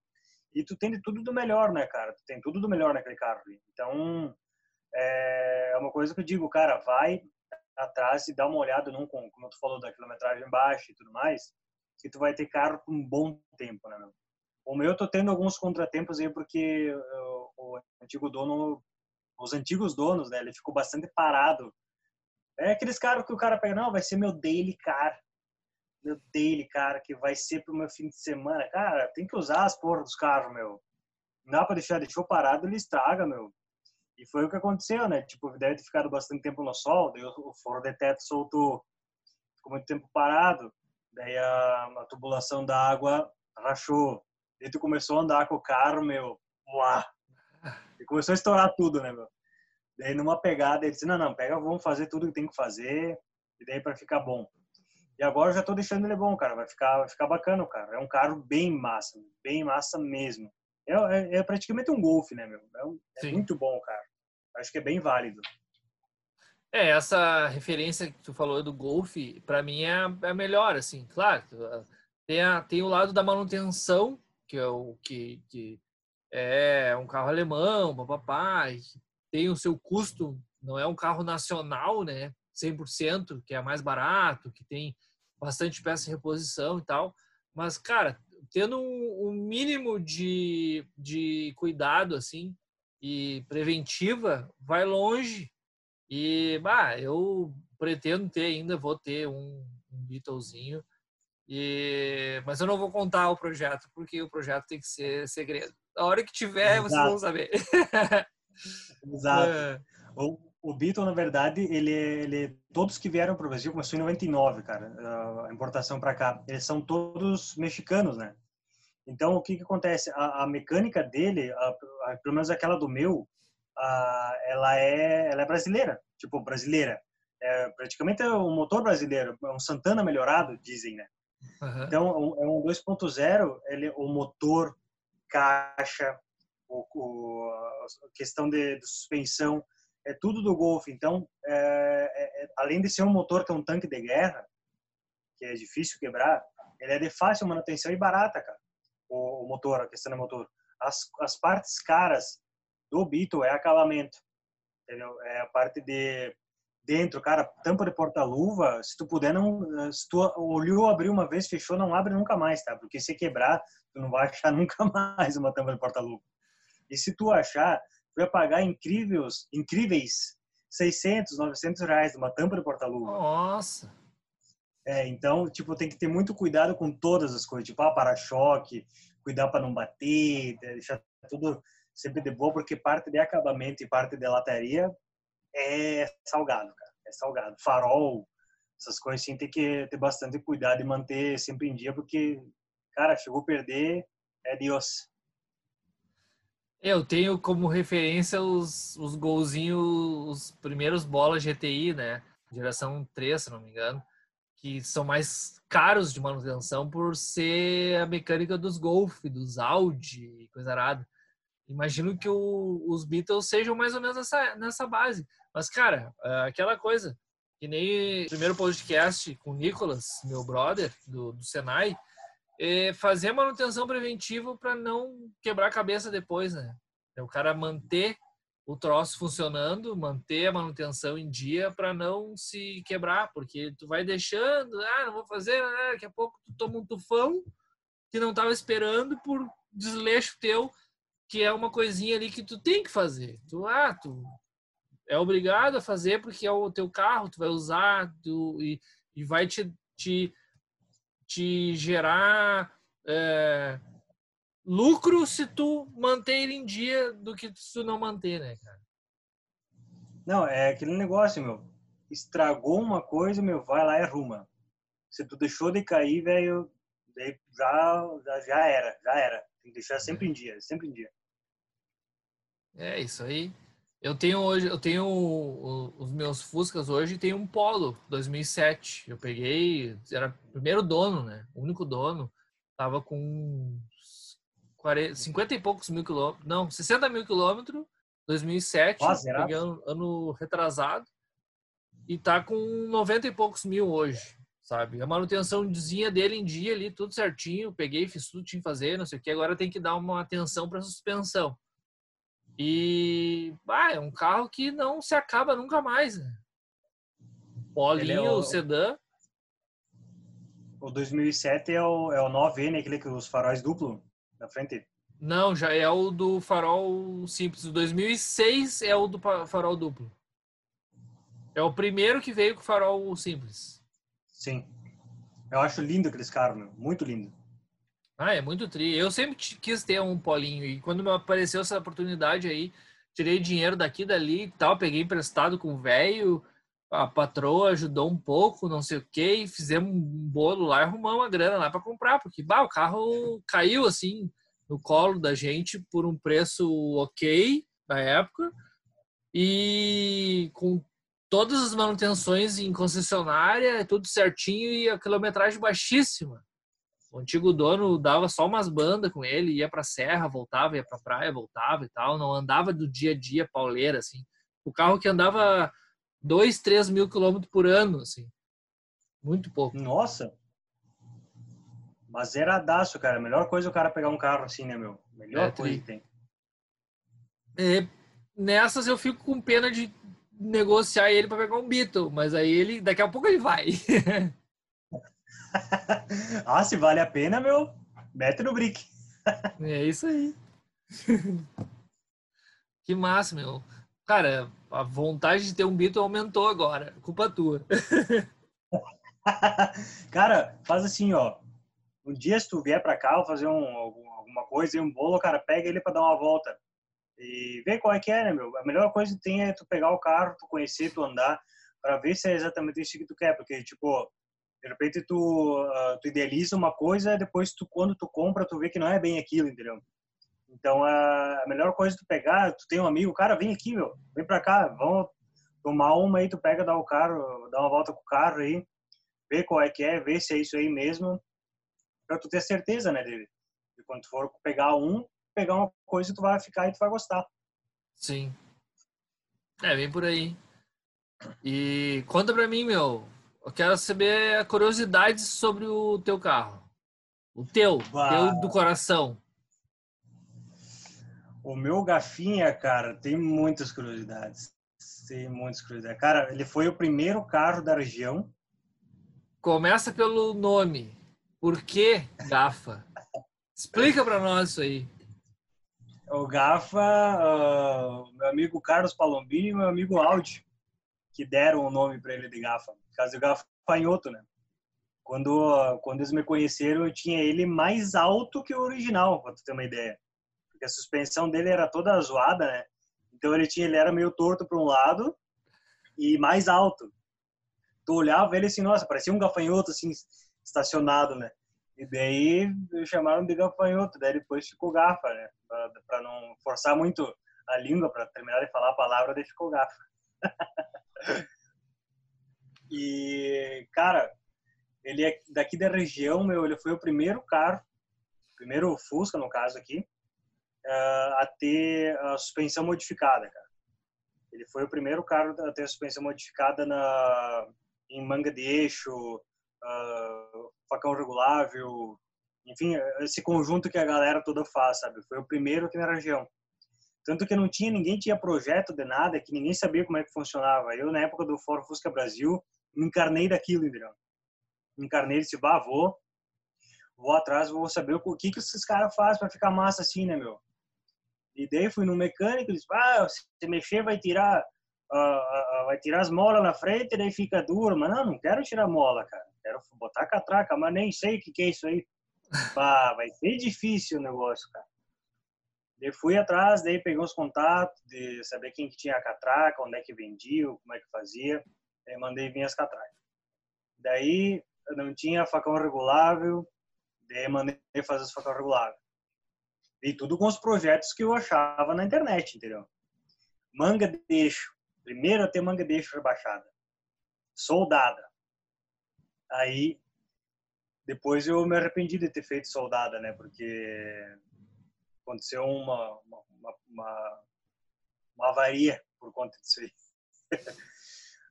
E tu tem de tudo do melhor, né, cara? Tu tem tudo do melhor naquele carro. Então, é uma coisa que eu digo, cara, vai atrás e dá uma olhada num, como tu falou, da quilometragem baixa e tudo mais, que tu vai ter carro por um bom tempo, né, meu? O meu eu tô tendo alguns contratempos aí porque o antigo dono, os antigos donos, né, ele ficou bastante parado. É aqueles carros que o cara pega, não, vai ser meu daily car meu daily, cara, que vai ser pro meu fim de semana. Cara, tem que usar as porras dos carros, meu. Não dá pra deixar, deixou parado, ele estraga, meu. E foi o que aconteceu, né? Tipo, deve ter ficado bastante tempo no sol, daí o forro de teto soltou, ficou muito tempo parado, daí a, a tubulação da água rachou. Daí tu começou a andar com o carro, meu, uá! E começou a estourar tudo, né, meu? Daí numa pegada, ele disse, não, não, pega, vamos fazer tudo que tem que fazer, e daí para ficar bom. E agora eu já tô deixando ele bom, cara. Vai ficar, vai ficar bacana o carro. É um carro bem massa, bem massa mesmo. É, é, é praticamente um Golf, né, meu? É, um, é muito bom o carro. Acho que é bem válido. É, essa referência que tu falou do Golf, para mim é, é melhor, assim. Claro, tem, a, tem o lado da manutenção, que é o que, que é um carro alemão, papapá, tem o seu custo, não é um carro nacional, né? 100%, que é mais barato, que tem bastante peça de reposição e tal. Mas, cara, tendo um, um mínimo de, de cuidado, assim, e preventiva, vai longe. E, bah, eu pretendo ter ainda, vou ter um, um. E, mas eu não vou contar o projeto, porque o projeto tem que ser segredo. A hora que tiver, Exato. vocês vão saber. Exato. É. O, o Beetle, na verdade, ele, ele todos que vieram para o Brasil, começou em 99, cara, a importação para cá, eles são todos mexicanos, né? Então, o que que acontece? A, a mecânica dele, a, a, pelo menos aquela do meu, ela é ela é brasileira, tipo brasileira. É, praticamente é um motor brasileiro, é um Santana melhorado, dizem, né? Uhum. Então, é um 2.0, ele o motor, caixa, o, o, a questão de, de, suspensão, é tudo do Golf. Então, é, é, é, além de ser um motor que é um tanque de guerra, que é difícil quebrar, ele é de fácil manutenção e barata, cara. O, o motor, a questão do motor. As, as partes caras do Beetle é acabamento, entendeu? É a parte de dentro, cara, tampa de porta-luva, se tu puder, não, se tu olhou, abriu uma vez, fechou, não abre nunca mais, tá? Porque se quebrar, tu não vai achar nunca mais uma tampa de porta-luva. E se tu achar, vai pagar incríveis, incríveis 600, 900 reais uma tampa de porta-luva. Nossa! É, então, tipo, tem que ter muito cuidado com todas as coisas, tipo, ah, para-choque, cuidar para não bater, deixar tudo sempre de boa, porque parte de acabamento e parte de lataria é salgado, cara. É salgado. Farol, essas coisas assim, tem que ter bastante cuidado e manter sempre em dia, porque, cara, chegou a perder, é Deus. Eu tenho como referência os, os golzinhos, os primeiros bolas GTI, né? Geração 3, se não me engano, que são mais caros de manutenção por ser a mecânica dos Golf, dos Audi, coisa arada. Imagino que o, os Beatles sejam mais ou menos nessa, nessa base. Mas, cara, é aquela coisa, que nem o primeiro podcast com o Nicolas, meu brother, do, do Senai, é fazer manutenção preventiva para não quebrar a cabeça depois, né? É o cara manter o troço funcionando, manter a manutenção em dia para não se quebrar, porque tu vai deixando, ah, não vou fazer, né? daqui a pouco tu toma um tufão que não estava esperando por desleixo teu, que é uma coisinha ali que tu tem que fazer. Tu, ah, tu é obrigado a fazer porque é o teu carro, tu vai usar tu, e, e vai te, te, te gerar é, lucro se tu manter ele em dia do que se tu não manter, né, cara? Não, é aquele negócio, meu. Estragou uma coisa, meu, vai lá e arruma. Se tu deixou de cair, velho, já, já, já era, já era. Tem que deixar sempre em dia, sempre em dia. É isso aí. Eu tenho hoje, eu tenho os meus Fuscas hoje tem um Polo 2007. Eu peguei, era o primeiro dono, né? O único dono. Tava com 40, 50 e poucos mil quilômetros, não, 60 mil quilômetros, 2007. Nossa, peguei ano, ano retrasado. E tá com 90 e poucos mil hoje, sabe? A manutençãozinha dele em dia ali, tudo certinho. Peguei, fiz tudo que tinha que fazer, não sei o que. Agora tem que dar uma atenção para suspensão. E ah, é um carro que não se acaba nunca mais. Né? Polinho, é o, o sedã. O 2007 é o, é o 9N, aquele que os faróis duplo na frente? Não, já é o do farol simples. O 2006 é o do farol duplo. É o primeiro que veio com farol simples. Sim. Eu acho lindo aqueles carros, meu. Muito lindo. Ah, é muito tri. Eu sempre quis ter um polinho e quando me apareceu essa oportunidade aí, tirei dinheiro daqui dali e tal, peguei emprestado com o velho, a patroa ajudou um pouco, não sei o que, fizemos um bolo lá e arrumamos uma grana lá para comprar, porque bah, o carro caiu assim no colo da gente por um preço ok na época e com todas as manutenções em concessionária, tudo certinho e a quilometragem baixíssima. O antigo dono dava só umas bandas com ele, ia pra serra, voltava, ia pra praia, voltava e tal. Não andava do dia a dia pauleira, assim. O carro que andava 2, 3 mil quilômetros por ano, assim. Muito pouco. Nossa! Mas zeradaço, cara. A melhor coisa é o cara pegar um carro assim, né, meu? Melhor é, coisa que tem. É, nessas eu fico com pena de, negociar ele para pegar um Beetle, mas aí ele daqui a pouco ele vai. ah, se vale a pena, meu, mete no brick. é isso aí. que massa, meu. Cara, a vontade de ter um Beetle aumentou agora. Culpa tua. cara, faz assim, ó. Um dia se tu vier para cá, fazer um, alguma coisa, um bolo, cara, pega ele para dar uma volta e ver qual é que é, né, meu? A melhor coisa que tem é tu pegar o carro, tu conhecer, tu andar, para ver se é exatamente isso que tu quer, porque, tipo, de repente tu, uh, tu idealiza uma coisa, depois tu, quando tu compra, tu vê que não é bem aquilo, entendeu? Então, a melhor coisa tu pegar, tu tem um amigo, cara, vem aqui, meu, vem pra cá, vamos tomar uma aí, tu pega, dá o carro, dá uma volta com o carro aí, vê qual é que é, vê se é isso aí mesmo, pra tu ter certeza, né, dele. E quando tu for pegar um, pegar uma coisa tu vai ficar e tu vai gostar. Sim. É, bem por aí. E conta pra mim, meu. Eu quero saber curiosidades sobre o teu carro. O teu, bah. teu do coração. O meu Gafinha, cara, tem muitas curiosidades. Tem muitas curiosidades. Cara, ele foi o primeiro carro da região. Começa pelo nome. Por que Gafa? Explica para nós isso aí o Gafa, uh, meu amigo Carlos Palombini e meu amigo Audi, que deram o nome para ele de Gafa. Do gafanhoto, né? Quando, quando eles me conheceram, eu tinha ele mais alto que o original, para tu ter uma ideia. Porque a suspensão dele era toda zoada, né? Então ele tinha, ele era meio torto para um lado e mais alto. Tu olhava ele assim, nossa, parecia um gafanhoto assim estacionado, né? E daí chamaram de gafanhoto, daí depois ficou gafa, né? Para não forçar muito a língua, para terminar de falar a palavra, daí ficou gafa. e, cara, ele é daqui da região, meu, ele foi o primeiro carro, primeiro Fusca, no caso aqui, a ter a suspensão modificada, cara. Ele foi o primeiro carro a ter a suspensão modificada na, em manga de eixo, uh, facão regulável, enfim, esse conjunto que a galera toda faz, sabe? Foi o primeiro aqui na região. Tanto que não tinha, ninguém tinha projeto de nada, que ninguém sabia como é que funcionava. Eu, na época do Fórum Fusca Brasil, me encarnei daquilo, entendeu? Me encarnei desse, bah, vou, vou atrás, vou saber o que que esses caras fazem para ficar massa assim, né, meu? E daí fui no mecânico, ele disse, ah, se mexer vai tirar, uh, vai tirar as molas na frente, daí fica duro. Mas não, não quero tirar mola, cara quero botar catraca, mas nem sei o que, que é isso aí. Bah, vai ser difícil o negócio, cara. Eu fui atrás, daí peguei os contatos de saber quem que tinha a catraca, onde é que vendia, como é que fazia. Daí mandei vir as catracas. Daí não tinha facão regulável, daí mandei fazer os facão regulável. E tudo com os projetos que eu achava na internet, entendeu? Manga de eixo. Primeiro a ter manga de eixo rebaixada. Soldada. Aí, depois eu me arrependi de ter feito soldada, né? Porque aconteceu uma, uma, uma, uma avaria por conta disso aí.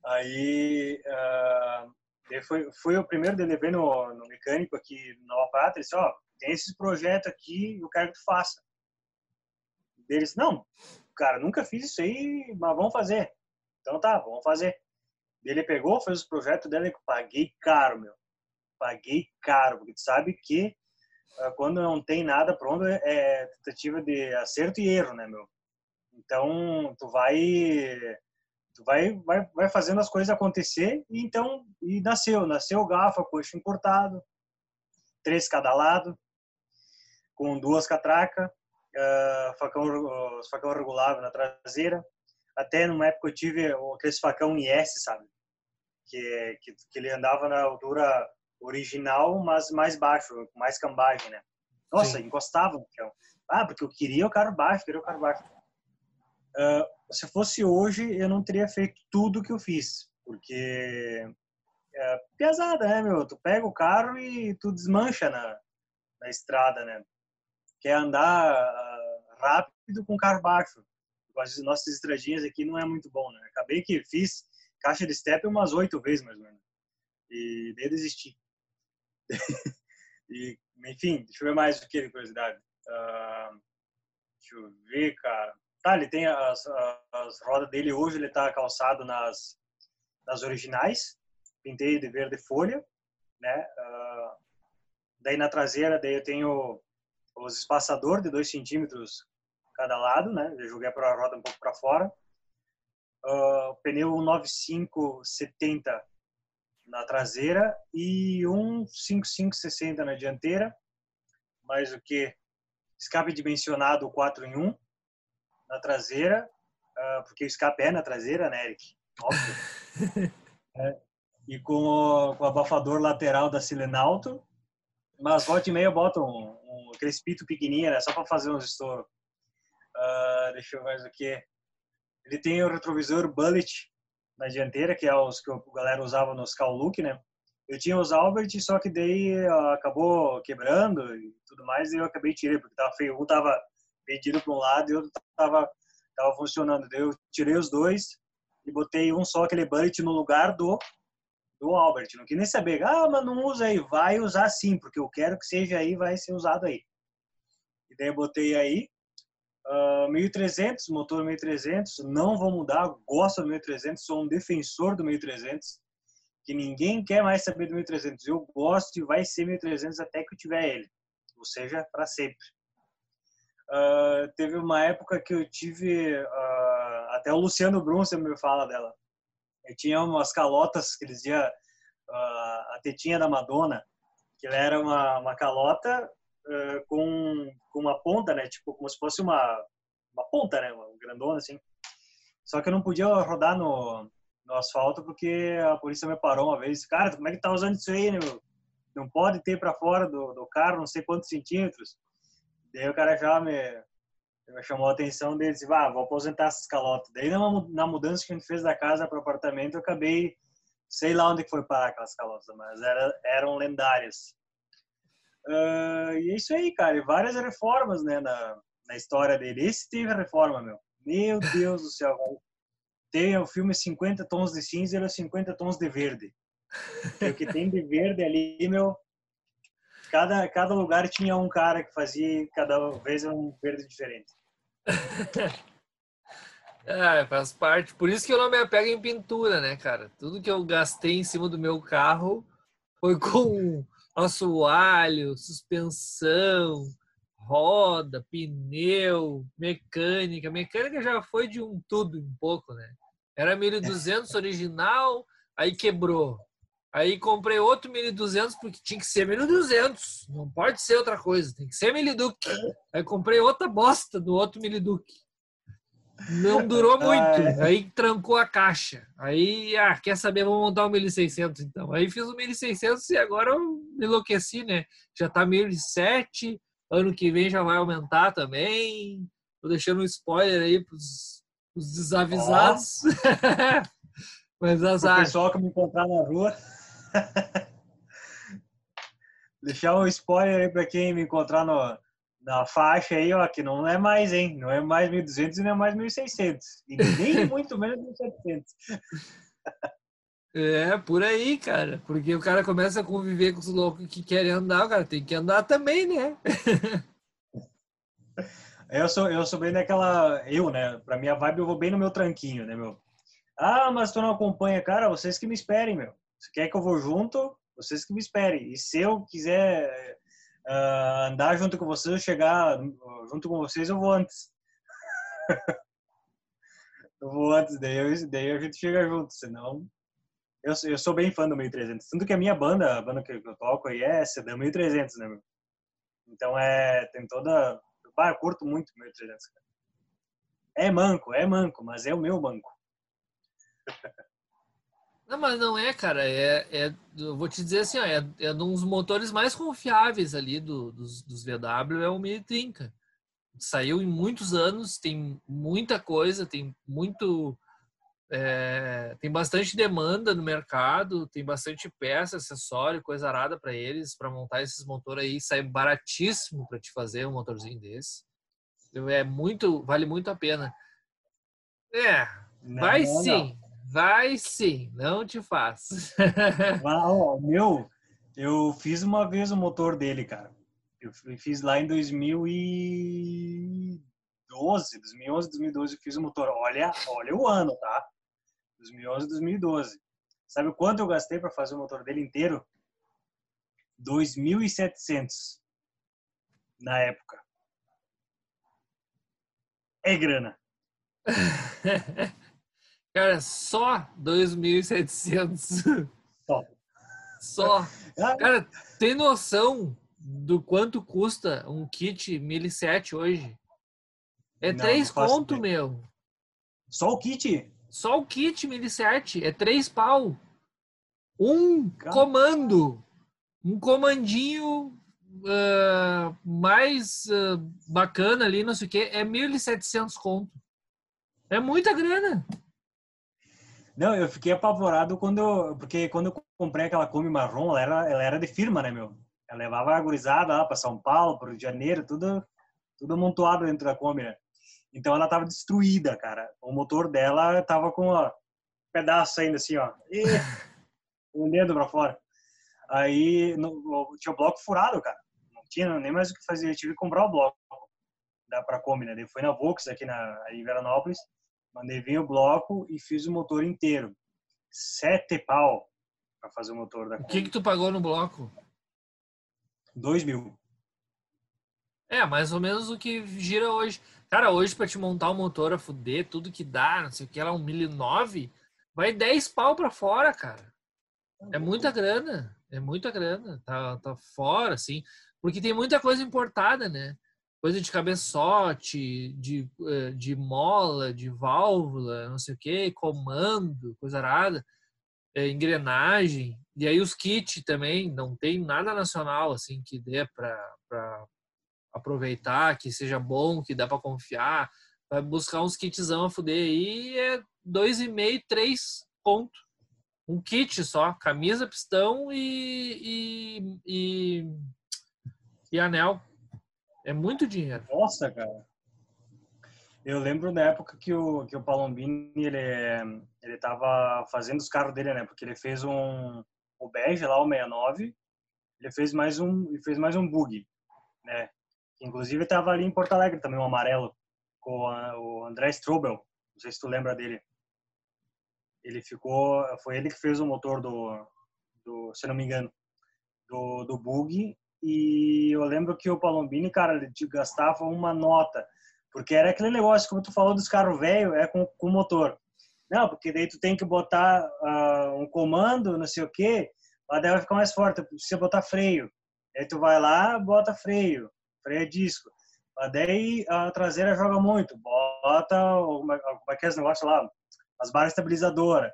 aí, uh, foi, foi o primeiro de levei no, no mecânico aqui no Nova Prata, ele disse, ó, oh, tem esses projetos aqui, eu quero que tu faça. Eles, não, cara, nunca fiz isso aí, mas vamos fazer. Então tá, vamos fazer. Ele pegou, fez os projetos dele paguei caro, meu. Paguei caro, porque tu sabe que uh, quando não tem nada pronto é, é tentativa de acerto e erro, né, meu? Então, tu vai tu vai, vai, vai fazendo as coisas acontecer e então e nasceu, nasceu o gafa, coxo importado, três cada lado, com duas catracas, uh, facão, uh, facão regulável na traseira. Até numa época eu tive aqueles facão IS, sabe? que, que, que ele andava na altura original, mas mais baixo, mais cambagem, né? Nossa, Sim. encostava no chão. Ah, porque eu queria o carro baixo, queria o carro baixo. Uh, se fosse hoje, eu não teria feito tudo que eu fiz, porque é pesada, né, meu? Tu pega o carro e tu desmancha na, na estrada, né? Quer andar uh, rápido com carro baixo. As nossas estradinhas aqui não é muito bom, né? Acabei que fiz caixa de step umas oito vezes, mais ou menos. E daí desisti. e, enfim, deixa eu ver mais o que de curiosidade. Uh, deixa eu ver, cara. Tá, ele tem as, as rodas dele hoje, ele tá calçado nas, nas originais, pintei de verde folha, né? Uh, daí na traseira, daí eu tenho os espaçador de 2 centímetros cada lado, né? Eu joguei para a roda um pouco para fora. Uh, pneu 9570 na traseira e um 5560 na dianteira. Mais o que? Escape dimensionado 4 em 1 na traseira, uh, porque o escape é na traseira, né, Eric? Óbvio. é. E com o, com o abafador lateral da Silenalto. Mas volta e meia eu boto um, um crespito pequenininho, né, só para fazer uns estouros. Uh, deixa eu ver mais o que. Ele tem o retrovisor bullet na dianteira, que é os que a galera usava nos Look, né? Eu tinha os Albert, só que daí uh, acabou quebrando e tudo mais, e eu acabei tirando, porque tava feio. Um tava vendido para um lado e outro tava, tava funcionando. Daí eu tirei os dois e botei um só, aquele bullet, no lugar do, do Albert. Não queria nem saber, ah, mas não usa aí. Vai usar sim, porque eu quero que seja aí, vai ser usado aí. E daí eu botei aí, Uh, 1300, motor 1300, não vou mudar, gosto do 1300, sou um defensor do 1300, que ninguém quer mais saber do 1300. Eu gosto e vai ser 1300 até que eu tiver ele, ou seja, para sempre. Uh, teve uma época que eu tive, uh, até o Luciano Brunson me fala dela. Eu tinha umas calotas que eles diziam a tetinha da Madonna, que ela era uma, uma calota com, com uma ponta, né? Tipo, como se fosse uma, uma ponta, né? Uma grandona, assim. Só que eu não podia rodar no, no asfalto porque a polícia me parou uma vez. Cara, como é que tá usando isso aí, né, meu? Não pode ter para fora do, do carro não sei quantos centímetros. Daí o cara já me, chamou a atenção dele disse, ah, vou aposentar essas calotas. Daí na, mudança que a gente fez da casa para o apartamento, eu acabei, sei lá onde foi parar aquelas calotas, mas era, eram lendárias. Uh, e é isso aí, cara. E várias reformas, né, na, na história dele. Esse teve a reforma, meu. Meu Deus do céu. Tem o filme 50 Tons de Cinza e 50 Tons de Verde. O que tem de verde ali, meu. Cada, cada lugar tinha um cara que fazia, cada vez um verde diferente. É, faz parte. Por isso que eu não me apego em pintura, né, cara? Tudo que eu gastei em cima do meu carro foi com assoalho, suspensão, roda, pneu, mecânica. Mecânica já foi de um tudo um pouco, né? Era 1200 original, aí quebrou. Aí comprei outro 1200 porque tinha que ser 1200, não pode ser outra coisa, tem que ser Miliduc. Aí comprei outra bosta do outro Miliduc. Não durou muito. Aí trancou a caixa. Aí, ah, quer saber? Vou montar o um 1600 então. Aí fiz o 1600 e agora eu me enlouqueci, né? Já tá 1007. Ano que vem já vai aumentar também. Tô deixando um spoiler aí pros, pros desavisados. Oh. Mas azar. O pessoal que me encontrar na rua. Deixar um spoiler aí para quem me encontrar no, na faixa aí, ó, que não é mais, hein? Não é mais 1.200 e não é mais 1.600. E nem muito menos 1.700. É, por aí, cara. Porque o cara começa a conviver com os loucos que querem andar, o cara tem que andar também, né? eu sou, eu sou bem daquela. Eu, né? Pra minha vibe, eu vou bem no meu tranquinho, né, meu? Ah, mas tu não acompanha, cara, vocês que me esperem, meu. Se quer que eu vou junto, vocês que me esperem. E se eu quiser uh, andar junto com vocês, chegar junto com vocês, eu vou antes. eu vou antes, daí, eu, daí a gente chega junto, senão... Eu, eu sou bem fã do 1300, tanto que a minha banda, a banda que eu toco aí é CD 1300, né, meu? Então é, tem toda... Ah, eu curto muito 1300, cara. É manco, é manco, mas é o meu manco. Não, mas não é, cara. É, é, eu vou te dizer assim, ó, é, é um dos motores mais confiáveis ali do, dos, dos VW, é o 1030. Saiu em muitos anos, tem muita coisa, tem muito. É, tem bastante demanda no mercado, tem bastante peça, acessório, coisa arada para eles, para montar esses motores aí, sai baratíssimo para te fazer um motorzinho desse. É muito, vale muito a pena. É, não, vai não, sim. Vai sim, não te faço. ah, meu, eu fiz uma vez o motor dele, cara. Eu fiz lá em 2002, 2012, 2011, 2012 eu fiz o motor. Olha, olha o ano, tá? 2011, 2012. Sabe quanto eu gastei para fazer o motor dele inteiro? 2.700 na época. É grana. Cara, só 2.700. Só. Só. Ah. Cara, tem noção do quanto custa um kit 1007 hoje? É não, 3 não conto, meu. Só o kit? Só o kit 1007. É 3 pau. Um Cara. comando. Um comandinho uh, mais uh, bacana ali, não sei o que, é 1.700 conto. É muita grana. Não, eu fiquei apavorado quando eu, porque quando eu comprei aquela Kombi marrom, ela era, ela era de firma, né, meu? Ela levava a gurizada lá para São Paulo, para o Rio de Janeiro, tudo, tudo amontoado dentro da Kombi, né? Então ela tava destruída, cara. O motor dela tava com ó, pedaço ainda assim, ó. E, um dedo para fora. Aí no, tinha o bloco furado, cara. Não tinha nem mais o que fazer. Eu tive que comprar o bloco da para Kombi, né? Ele foi na Vox aqui na em Veranópolis Mandei vir o bloco e fiz o motor inteiro. Sete pau para fazer o motor da O que que tu pagou no bloco? Dois mil. É, mais ou menos o que gira hoje. Cara, hoje para te montar o motor a fuder, tudo que dá, não sei o que, era um 1009, vai 10 pau para fora, cara. É muita grana, é muita grana. Tá, tá fora, assim. Porque tem muita coisa importada, né? Coisa de cabeçote, de, eh, de mola, de válvula, não sei o que, comando, coisa arada, é, engrenagem. E aí os kits também, não tem nada nacional assim que dê para aproveitar, que seja bom, que dá para confiar. Vai buscar uns kitzão a fuder aí é dois e meio, três ponto. Um kit só, camisa, pistão e, e, e, e anel. É muito dinheiro. Nossa, cara. Eu lembro da época que o, que o Palombini, ele, ele tava fazendo os carros dele, né? Porque ele fez um, o bege lá, o 69, ele fez mais um, ele fez mais um bug, né? Inclusive tava ali em Porto Alegre também, o um amarelo, com a, o André Strobel, não sei se tu lembra dele. Ele ficou, foi ele que fez o motor do, do se não me engano, do, do bug e eu lembro que o Palombini, cara, ele gastava uma nota. Porque era aquele negócio, como tu falou dos carros velhos, é com, com motor. Não, porque daí tu tem que botar uh, um comando, não sei o quê, lá daí vai ficar mais forte. Precisa botar freio. Aí tu vai lá, bota freio. Freio é disco. Lá daí a traseira joga muito. Bota, como é que é esse negócio lá? As barras estabilizadoras.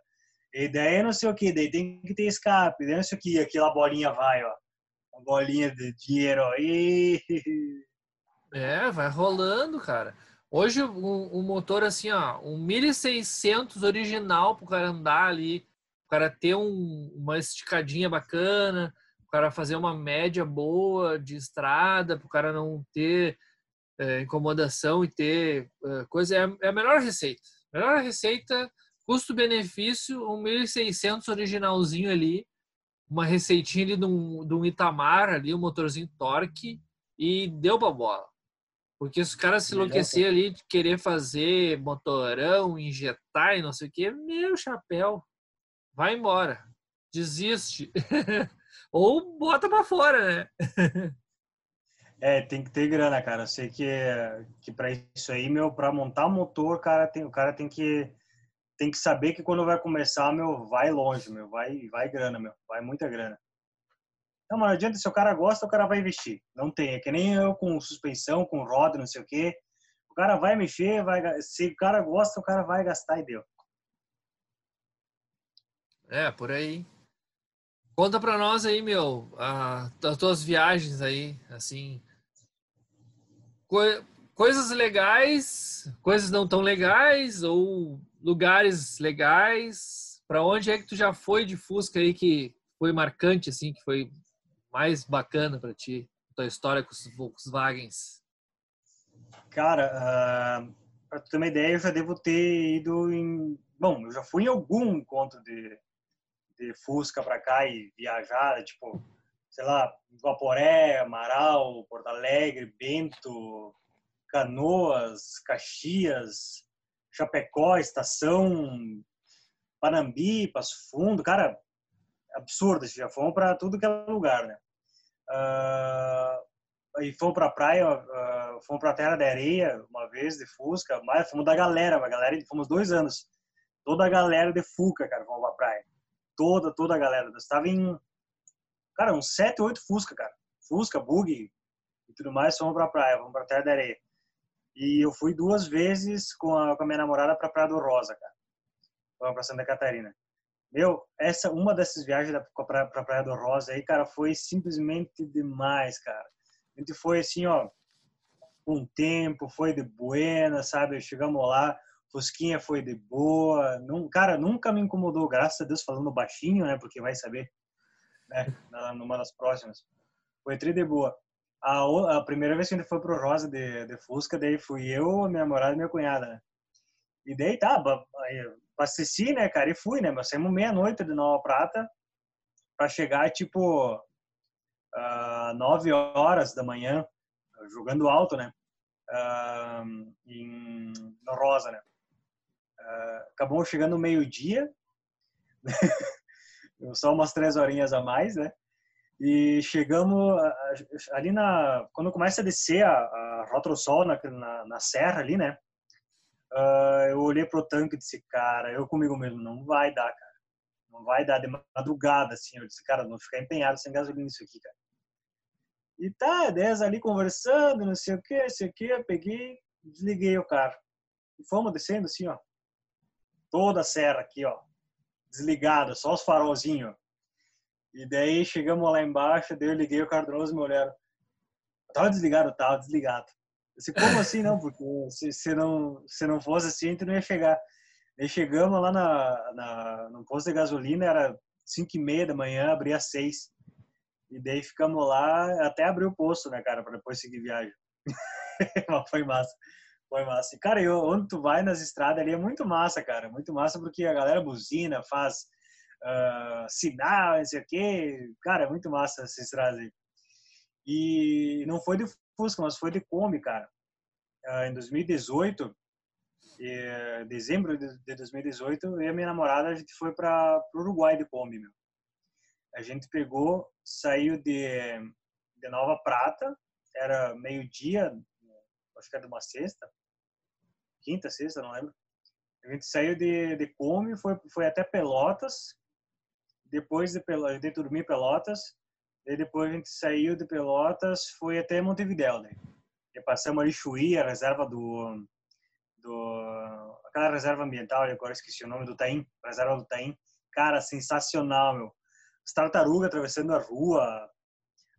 E daí não sei o que, daí tem que ter escape, daí não sei o que, aquela bolinha vai, ó bolinha de dinheiro aí. É, vai rolando, cara. Hoje o, motor assim, ó, um 1600 original pro cara andar ali, o cara ter um, uma esticadinha bacana, o cara fazer uma média boa de estrada, pro cara não ter é, incomodação e ter é, coisa, é, é, a melhor receita. Melhor receita, custo-benefício, um 1600 originalzinho ali, uma receitinha ali de um, de um Itamar ali, um motorzinho torque e deu pra bola. Porque se o cara se enlouquecer ali de querer fazer motorão, injetar e não sei o que, meu chapéu, vai embora. Desiste. Ou bota para fora, né? é, tem que ter grana, cara. Eu sei que, que para isso aí, meu, para montar motor, cara, tem, o cara tem que tem que saber que quando vai começar, meu, vai longe, meu, vai, vai grana, meu, vai muita grana. Não, não adianta, se o cara gosta, o cara vai investir. Não tem, é que nem eu com suspensão, com roda, não sei o quê. O cara vai mexer, vai, se o cara gosta, o cara vai gastar e deu. É, por aí. Conta pra nós aí, meu, a, as tuas viagens aí, assim. Co coisas legais, coisas não tão legais, ou lugares legais. Para onde é que tu já foi de Fusca aí que foi marcante, assim, que foi mais bacana para ti, tua história com os Volkswagens? Cara, uh, para tu ter uma ideia, eu já devo ter ido em. Bom, eu já fui em algum encontro de, de Fusca para cá e viajar, tipo, sei lá, Vaporé, Amaral, Porto Alegre, Bento, Canoas, Caxias, Chapecó, Estação, Panambi, Passo Fundo, cara, absurdo, já fomos para tudo que é lugar, né? Uh, e fomos para praia, uh, fomos para Terra da Areia uma vez de Fusca, mas fomos da galera, a galera, fomos dois anos, toda a galera de Fuca, cara, fomos para praia, toda, toda a galera, estava em, cara, uns sete, oito Fusca, cara, Fusca, Bug e tudo mais, fomos para praia, fomos para Terra da Areia. E eu fui duas vezes com a, com a minha namorada para Praia do Rosa, cara. Fomos para Santa Catarina. Meu, essa uma dessas viagens para pra Praia do Rosa aí, cara, foi simplesmente demais, cara. A gente foi assim, ó, com tempo, foi de buena, sabe? Chegamos lá, Fusquinha foi de boa. Num, cara, nunca me incomodou, graças a Deus, falando baixinho, né? Porque vai saber, né? Numa das próximas. Foi tri de boa. A, a primeira vez que a gente foi pro Rosa de, de Fusca, daí fui eu, minha namorada e minha cunhada, né? E daí tá, abasteci, né, cara, e fui, né? Mas saímos meia-noite de Nova Prata para chegar, tipo, uh, nove horas da manhã, jogando alto, né? Uh, em, no Rosa, né? Uh, acabou chegando meio-dia, só umas três horinhas a mais, né? E chegamos ali na. Quando começa a descer a, a Rota do Sol na, na, na, serra ali, né? Uh, eu olhei pro tanque e disse, cara, eu comigo mesmo, não vai dar, cara. Não vai dar de madrugada, assim. Eu disse, cara, não ficar empenhado sem gasolina isso aqui, cara. E tá, 10 ali conversando, não sei o que, sei o que. Eu peguei, desliguei o carro. E fomos descendo assim, ó. Toda a serra aqui, ó. Desligada, só os farolzinhos e daí chegamos lá embaixo, daí eu liguei o Cardoso e me olharam. Tava desligado? Tava desligado. Eu disse, como assim não? Porque se, se, não, se não fosse assim, a gente não ia chegar. Daí chegamos lá na, na, no posto de gasolina, era 5 e meia da manhã, abria às 6. E daí ficamos lá até abrir o posto, né, cara, para depois seguir viagem. Mas foi massa. Foi massa. E, cara, eu, onde tu vai nas estradas ali é muito massa, cara. Muito massa porque a galera buzina, faz uh, sinal, não sei o quê. Cara, é muito massa essa estrada aí. E não foi de Fusca, mas foi de Kombi, cara. Uh, em 2018, e, dezembro de 2018, eu e a minha namorada, a gente foi para o Uruguai de Kombi, meu. A gente pegou, saiu de, de Nova Prata, era meio-dia, acho que era de uma sexta, quinta, sexta, não lembro. A gente saiu de, de Kombi, foi, foi até Pelotas, depois de, de dormir Pelotas, e depois a gente saiu de Pelotas, foi até Montevidéu, né? E passamos ali Chuí, a reserva do, do aquela reserva ambiental, agora esqueci o nome do Taim, reserva do Taim. Cara, sensacional, meu. As tartarugas atravessando a rua,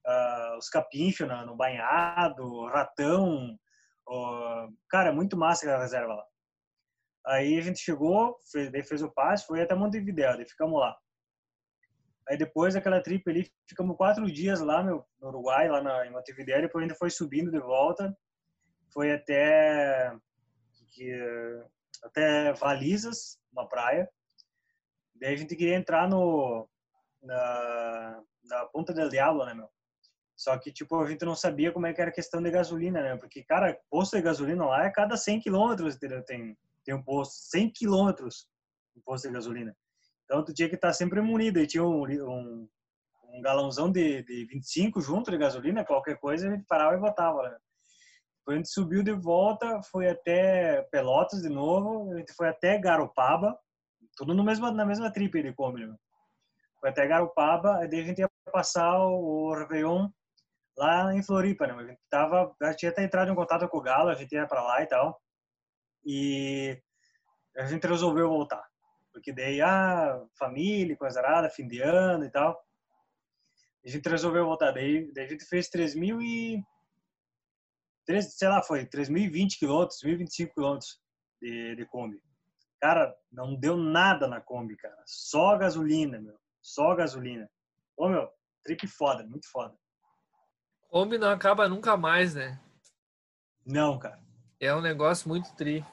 uh, os capinchos no, no banhado, ratão. Uh, cara, muito massa aquela reserva lá. Aí a gente chegou, fez, daí fez o passe, foi até Montevidéu, daí ficamos lá. Aí depois daquela trip ali, ficamos quatro dias lá meu, no Uruguai, lá na, em Montevideo, depois ainda foi subindo de volta, foi até que, até Valizas, uma praia. Daí a gente queria entrar no na, na Ponta del Diablo, né, meu? Só que, tipo, a gente não sabia como é que era a questão de gasolina, né? Porque, cara, posto de gasolina lá é cada 100 quilômetros tem, tem um posto. 100 quilômetros um posto de gasolina. Então tu tinha que estar sempre munido. E tinha um, um, um galãozão de, de 25 junto de gasolina, qualquer coisa, a gente parava e botava. Né? Depois a gente subiu de volta, foi até Pelotas de novo, a gente foi até Garopaba, tudo no mesmo, na mesma trip de Kombi. Né? Foi até Garopaba, aí a gente ia passar o, o Réveillon lá em Floripa, né? A gente tava, já tinha até entrado em contato com o Galo, a gente ia para lá e tal. E a gente resolveu voltar porque daí, ah, família, coisa arada, fim de ano e tal. A gente resolveu voltar. Daí, daí a gente fez 3 mil e... 3, sei lá, foi 3.020 quilômetros, 1.025 quilômetros de, de Kombi. Cara, não deu nada na Kombi, cara. Só gasolina, meu. Só gasolina. Ô, meu, trip foda, muito foda. Kombi não acaba nunca mais, né? Não, cara. É um negócio muito tri.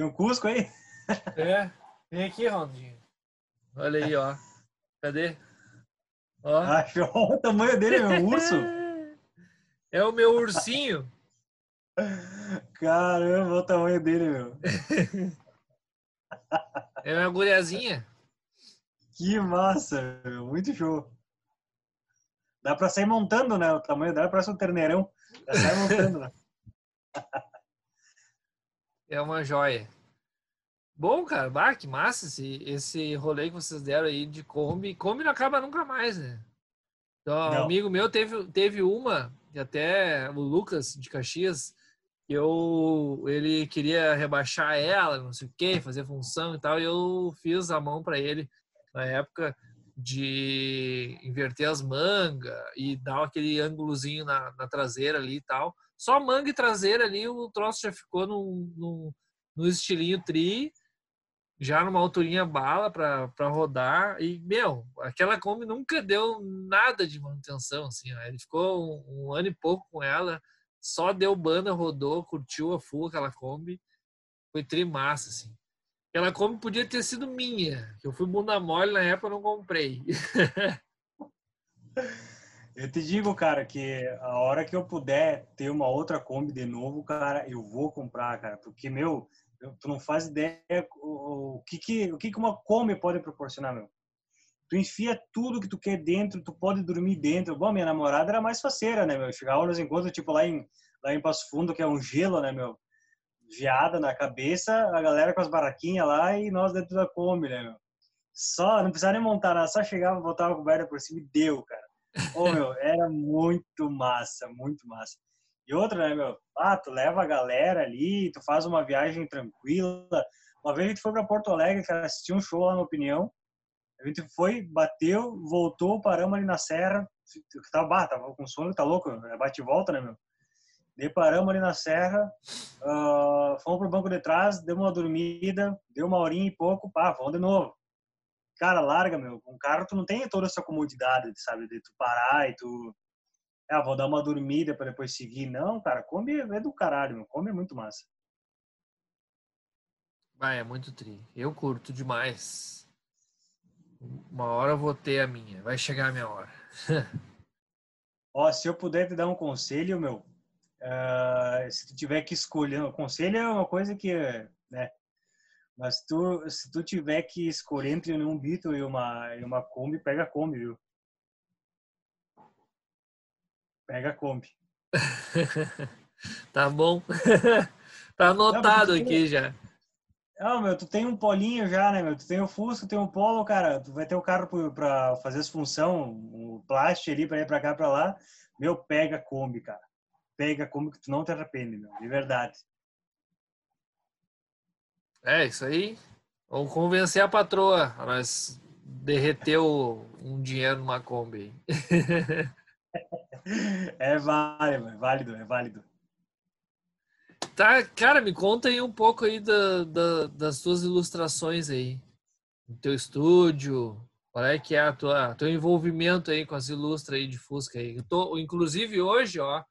Tem um Cusco aí? É. Vem aqui, Rondinho. Olha aí, ó. Cadê? Ó. Ah, o tamanho dele, é meu urso. É o meu ursinho. Caramba, o tamanho dele, meu. É uma guriazinha. Que massa, meu. Muito show. Dá pra sair montando, né? O tamanho dela parece um terneirão. Dá sair montando, né? É uma joia. Bom, cara, bah, que massa esse, esse rolê que vocês deram aí de Kombi. Kombi não acaba nunca mais, né? Então, um amigo meu teve, teve uma, e até o Lucas de Caxias, que eu, ele queria rebaixar ela, não sei o quê, fazer função e tal, e eu fiz a mão para ele na época de inverter as mangas e dar aquele ângulozinho na, na traseira ali e tal. Só manga e traseira ali, o troço já ficou num, num, no estilinho tri, já numa alturinha bala para rodar. E, meu, aquela Kombi nunca deu nada de manutenção, assim. Ó. Ele ficou um, um ano e pouco com ela, só deu banda, rodou, curtiu a full aquela Kombi. Foi tri massa, assim. Aquela Kombi podia ter sido minha, que eu fui bunda mole na época, não comprei. Eu te digo, cara, que a hora que eu puder ter uma outra Kombi de novo, cara, eu vou comprar, cara, porque, meu, eu- tu não faz ideia o, que que o que que uma Kombi pode proporcionar, meu. Tu enfia tudo que tu quer dentro, tu pode dormir dentro. Bom, minha namorada era mais faceira, né, meu? Chegava nos encontros, tipo, lá em, lá em Passo Fundo, que é um gelo, né, meu? Geada na cabeça, a galera com as baraquinhas lá e nós dentro da Kombi, né, meu? Só, não precisava nem montar nada, só chegava, botava a coberta por cima e deu, cara. Ô, meu, era muito massa, muito massa. E outra, né, meu? Ah, tu leva a galera ali, tu faz uma viagem tranquila. Uma vez a gente foi pra Porto Alegre, cara, assistir um show lá na Opinião. A gente foi, bateu, voltou, paramos ali na serra. Tava, tava com sono, tá louco? É bate e volta, né, meu? Daí paramos ali na serra, ah, fomos pro banco de trás, deu uma dormida, deu uma horinha e pouco, pá, vamos de novo. Cara, larga, meu. Com carro tu não tem toda essa comodidade, sabe? De tu parar e tu... Ah, vou dar uma dormida para depois seguir. Não, cara, come é do caralho, meu. Come é muito massa. Vai, é muito tri. Eu curto demais. Uma hora eu vou ter a minha. Vai chegar a minha hora. Ó, se eu puder te dar um conselho, meu, ah, se tu tiver que escolher, o conselho é uma coisa que, né? Mas tu, se tu tiver que escolher entre um Beetle e uma e uma Kombi, pega a Kombi, viu? Pega a Kombi. tá bom. tá anotado Não, aqui já. Ah, meu, tu tem um polinho já, né, meu? Tu tem o Fusca, tem o Polo, cara. Tu vai ter o carro pra fazer as função, o plástico ali pra ir pra cá, pra lá. Meu, pega a Kombi, cara. Pega a Kombi que tu não te arrepende, meu. De verdade. É, isso aí. Vamos convencer a patroa a nós derreteu um dinheiro numa Kombi. É válido, é válido, é válido. Tá, cara, me conta aí um pouco aí da, da- das tuas ilustrações aí. No teu estúdio, qual é que é a tua teu envolvimento aí com as ilustras aí de Fusca aí. Eu tô, inclusive hoje, ó,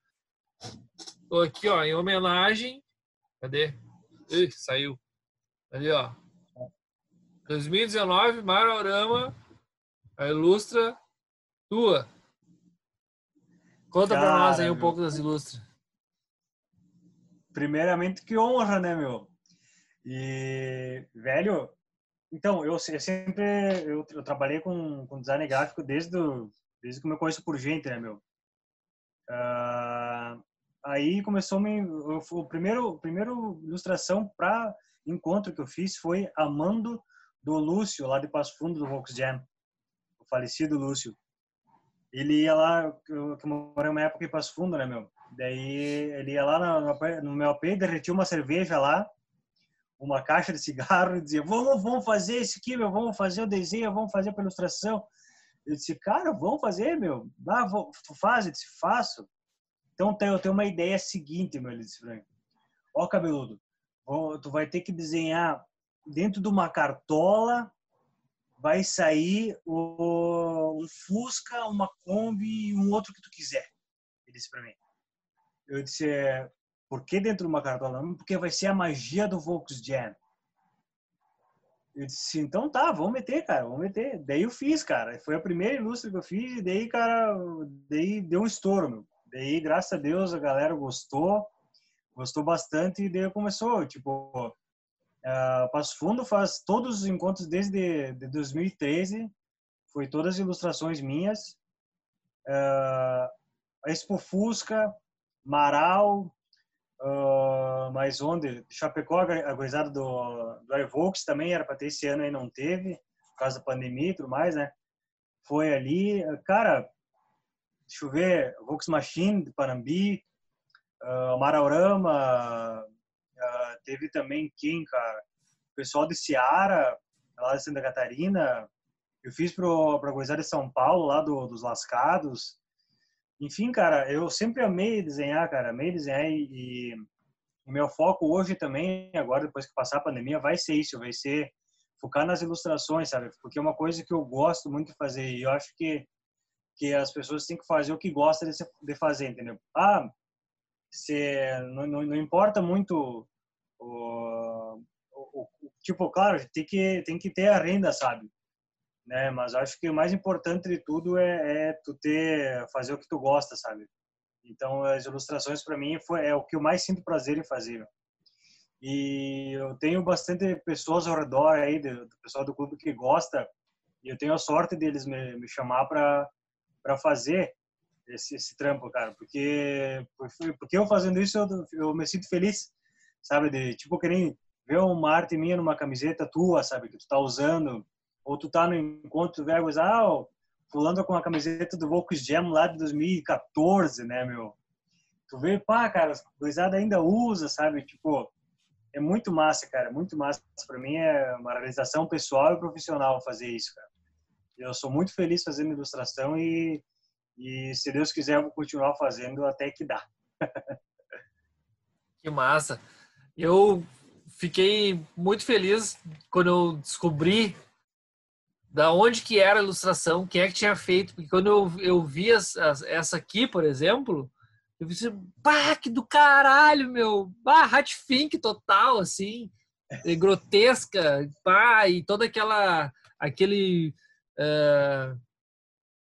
tô aqui, ó, em homenagem. Cadê? Ih, saiu. Ali, ó. 2019, Marorama, a ilustra tua. Conta pra nós aí Cara, um meu. pouco das ilustras. Primeiramente, que honra, né, meu? E, velho, então, eu, eu sempre, eu, eu trabalhei com, com design gráfico desde, o, desde que eu me conheço por gente, né, meu? Ah, aí começou me, o primeiro, primeiro ilustração para encontro que eu fiz foi Amando do Lúcio, lá de Passo Fundo do Volkswagen, o falecido Lúcio. Ele ia lá, eu, que morei uma época em Passo Fundo, né, meu? Daí ele ia lá no, no meu AP, derretia uma cerveja lá, uma caixa de cigarro e dizia, vamos, vamos fazer isso aqui, meu, vamos fazer o desenho, vamos fazer a ilustração. Eu disse, cara, vamos fazer, meu. Ah, vou, tu faz? Eu disse, faço. Então eu tenho uma ideia seguinte, meu, ele disse, Frank. Ó, cabeludo, tu vai ter que desenhar dentro de uma cartola, vai sair o, um Fusca, uma Kombi e um outro que tu quiser. Ele disse pra mim. Eu disse, é, por que dentro de uma cartola? Porque vai ser a magia do Volkswagen. Eu disse, então tá, vamos meter, cara, vamos meter. Daí eu fiz, cara. Foi a primeira ilustre que eu fiz e daí, cara, daí deu um estouro, meu. Daí, graças a Deus, a galera gostou, gostou bastante e daí começou, tipo, uh, Passo Fundo faz todos os encontros desde de 2013, foi todas as ilustrações minhas. Uh, Expo Fusca, Marau, uh, mais onde? Chapecó, a gurizada do, do Evox também era para ter esse ano e não teve, por causa da pandemia e tudo mais, né? Foi ali, cara, deixa eu ver, Vox Machine de Panambi, uh, Maraurama, uh, teve também quem, cara? O pessoal de Seara, lá de Santa Catarina, eu fiz para a gurizada de São Paulo, lá do, dos Lascados, enfim, cara, eu sempre amei desenhar, cara, amei desenhar e, o meu foco hoje também, agora depois que passar a pandemia, vai ser isso, vai ser focar nas ilustrações, sabe? Porque é uma coisa que eu gosto muito de fazer e eu acho que que as pessoas têm que fazer o que gostam de fazer, entendeu? Ah, se não, não, não importa muito o, o, o, tipo, claro, tem que tem que ter a renda, sabe? né? Mas acho que o mais importante de tudo é, é tu ter fazer o que tu gosta, sabe? Então as ilustrações para mim foi é o que eu mais sinto prazer em fazer. E eu tenho bastante pessoas ao redor aí do, do pessoal do clube que gosta e eu tenho a sorte deles me, me chamar para para fazer esse, esse trampo, cara, porque porque eu fazendo isso eu, eu me sinto feliz, sabe? De tipo querer ver uma arte minha numa camiseta tua, sabe? Que tu tá usando ou tu tá no encontro verbos, ah, fulano com a camiseta do Volkswagen lá de 2014, né, meu? Tu vê, pá, cara, a gurizada ainda usa, sabe? Tipo, é muito massa, cara, muito massa. Para mim é uma realização pessoal e profissional fazer isso, cara. Eu sou muito feliz fazendo ilustração e, e se Deus quiser, eu vou continuar fazendo até que dá. que massa. Eu fiquei muito feliz quando eu descobri da onde que era a ilustração, quem é que tinha feito, porque quando eu, eu vi as, as, essa aqui, por exemplo, eu assim, pá, que do caralho, meu, pá, Hatfink total, assim, grotesca, pá, e toda aquela, aquele uh,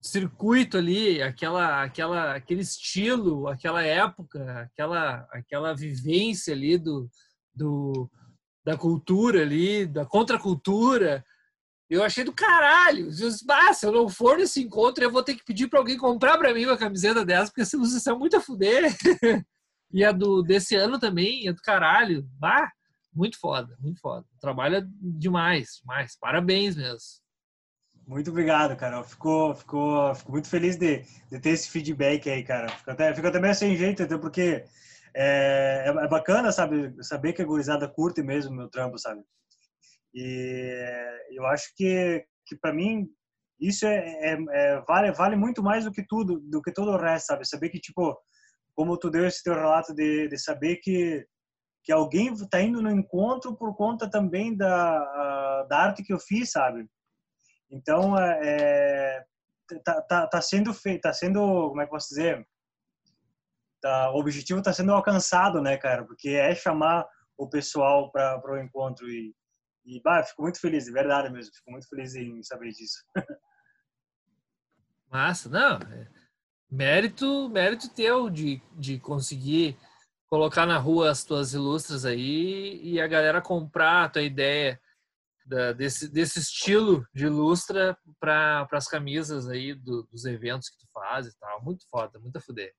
circuito ali, aquela, aquela, aquele estilo, aquela época, aquela, aquela vivência ali do, do da cultura ali, da contracultura, eu achei do caralho. Ah, se eu não for nesse encontro, eu vou ter que pedir para alguém comprar para mim uma camiseta dessa, porque ilustração é muito a fuder. e a do desse ano também é do caralho. Bah, muito foda, muito foda. Trabalha demais, demais. Parabéns mesmo. Muito obrigado, cara. Ficou, ficou, fico muito feliz de, de ter esse feedback aí, cara. Fico até, fico até meio sem jeito, até porque é, é, é bacana, sabe, saber que a gurizada curte mesmo meu trampo, sabe? E eu acho que, que para mim isso é, é, é, vale vale muito mais do que tudo do que todo o resto sabe saber que tipo como tu deu esse teu relato de, de saber que que alguém está indo no encontro por conta também da da arte que eu fiz sabe então é, tá, tá, tá sendo feito tá sendo como é que posso dizer tá, o objetivo está sendo alcançado né cara porque é chamar o pessoal para o encontro e e, bah, fico muito feliz, de verdade mesmo. Fico muito feliz em saber disso. Massa, não. É mérito, mérito teu de, de conseguir colocar na rua as tuas ilustras aí e a galera comprar a tua ideia da, desse, desse estilo de ilustra para as camisas aí do, dos eventos que tu faz e tal. Muito foda, muito a fuder.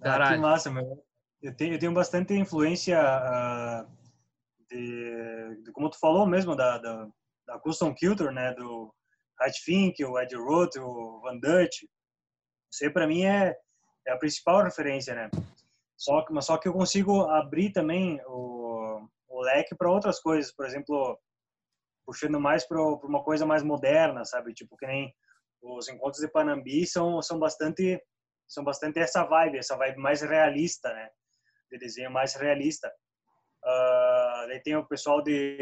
Caralho. Ah, que massa, meu. Eu tenho, eu tenho bastante influência uh, de, de, como tu falou mesmo, da, da, da Custom Culture, né, do Hat Fink, o Ed Roth, o Van Dutch. Isso aí para mim é, é a principal referência, né? Só que, mas só que eu consigo abrir também o, o leque para outras coisas, por exemplo, puxando mais para uma coisa mais moderna, sabe? Tipo que nem os encontros de Panambi são são bastante são bastante essa vibe, essa vibe mais realista, né? De desenho mais realista. Uh, daí tem o pessoal de,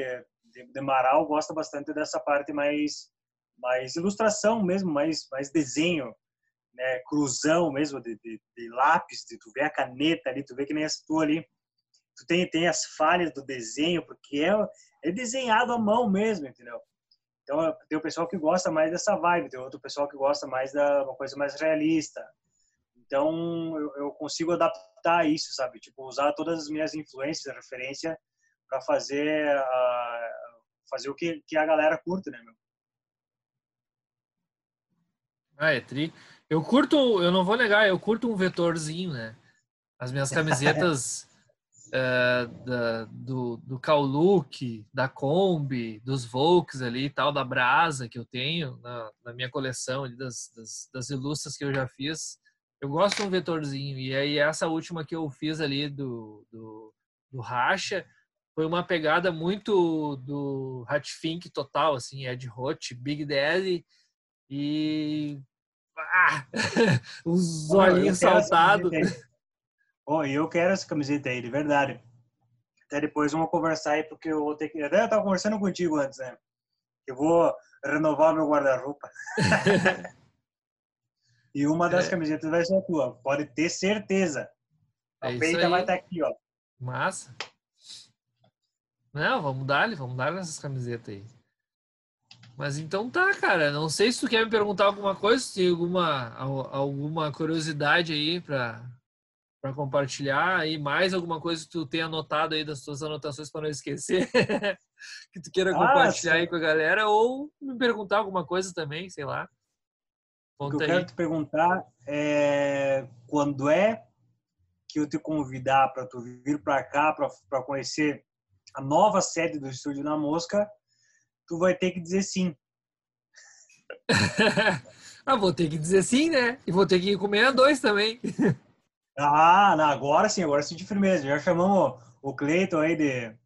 de, de Marau gosta bastante dessa parte mais mais ilustração mesmo, mais mais desenho, né, cruzão mesmo de, de, de lápis, de tu ver a caneta ali, tu vê que nem essa tua ali, tu tem tem as falhas do desenho porque é é desenhado à mão mesmo, entendeu? Então tem o pessoal que gosta mais dessa vibe, tem outro pessoal que gosta mais da uma coisa mais realista. Então eu, eu consigo adaptar isso, sabe? Tipo, usar todas as minhas influências, referência para fazer uh, fazer o que, que a galera curta, né, meu? Ah, é tri. Eu curto, eu não vou negar, eu curto um vetorzinho, né? As minhas camisetas é, da, do, do Kauluk, da Kombi, dos Volks ali e tal, da Brasa que eu tenho na, na minha coleção ali, das, das, das ilustras que eu já fiz. Eu gosto de um vetorzinho. E aí essa última que eu fiz ali do, do, do Racha foi uma pegada muito do Hatfink total, assim, Ed Hot, Big Daddy e ah, os olhinhos saltados. Bom, eu quero essa camiseta aí, de verdade. Até depois vamos conversar aí, porque eu vou ter que. Até eu tava conversando contigo antes, né? Eu vou renovar meu guarda-roupa. e uma das é. camisetas vai ser a tua, pode ter certeza. A é peita vai estar tá aqui, ó. Massa. Não, vamos dar, vamos dar nessas camisetas aí. Mas então tá, cara. Não sei se tu quer me perguntar alguma coisa, se tem alguma, alguma curiosidade aí para para compartilhar aí mais alguma coisa que tu tenha anotado aí das tuas anotações para não esquecer que tu queira compartilhar aí com a galera ou me perguntar alguma coisa também, sei lá. Conta o que eu aí. quero te perguntar é quando é que eu te convidar para tu vir para cá para conhecer a nova sede do estúdio na Mosca, tu vai ter que dizer sim. ah, vou ter que dizer sim, né? E vou ter que comer a dois também. ah, não, agora sim, agora sim de firmeza. Já chamamos o Cleiton aí de,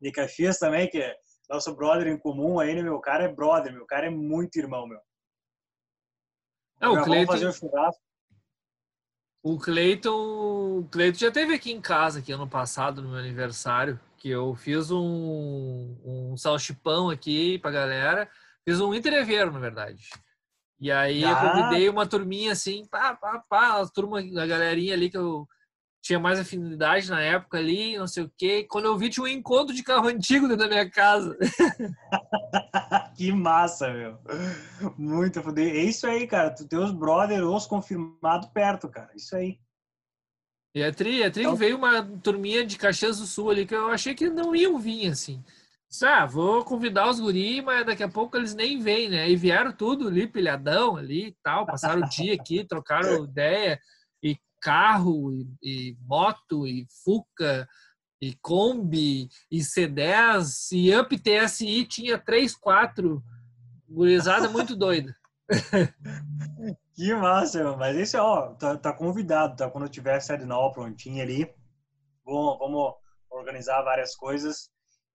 de Caxias também, que é nosso brother em comum aí, né, meu cara é brother, meu cara é muito irmão, meu. É, o Cleiton... fazer o churrasco. O Cleiton, o Cleiton já teve aqui em casa aqui ano passado no meu aniversário que eu fiz um, um salchipão aqui pra galera. Fiz um entreveiro, na verdade. E aí ah. eu convidei uma turminha assim, pá, pá, pá, a turma, a galerinha ali que eu tinha mais afinidade na época ali, não sei o quê. Quando eu vi, tinha um encontro de carro antigo dentro da minha casa. que massa, meu. Muito foder. É isso aí, cara. Tu tem os brothers, os confirmados perto, cara. Isso aí. E a Tri, a Tri então... veio uma turminha de Caxias do Sul ali que eu achei que não iam vir, assim. Ah, vou convidar os guri, mas daqui a pouco eles nem vêm, né? E vieram tudo ali, pilhadão ali e tal, passaram o dia aqui, trocaram ideia, e carro, e, e moto, e Fuca, e Kombi, e C10, e Up TSI tinha três, quatro, gurizada muito doida. Que massa, mas esse, ó, tá, tá, convidado, tá? Quando tiver a sede nova prontinha ali, vamos, vamos organizar várias coisas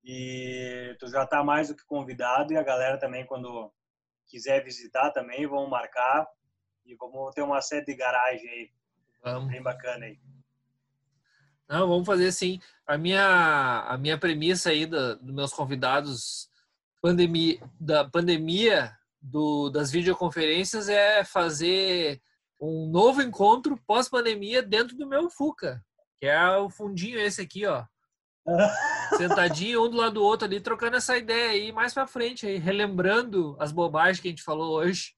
e tu já tá mais do que convidado e a galera também, quando quiser visitar também, vamos marcar e vamos ter uma sede de garagem aí, vamos. bem bacana aí. Não, vamos fazer assim. A minha, a minha premissa aí dos do meus convidados pandemia, da pandemia do, das videoconferências é fazer um novo encontro pós-pandemia dentro do meu Fuca, que é o fundinho esse aqui, ó. Sentadinho um do lado do outro ali, trocando essa ideia aí mais pra frente, aí, relembrando as bobagens que a gente falou hoje.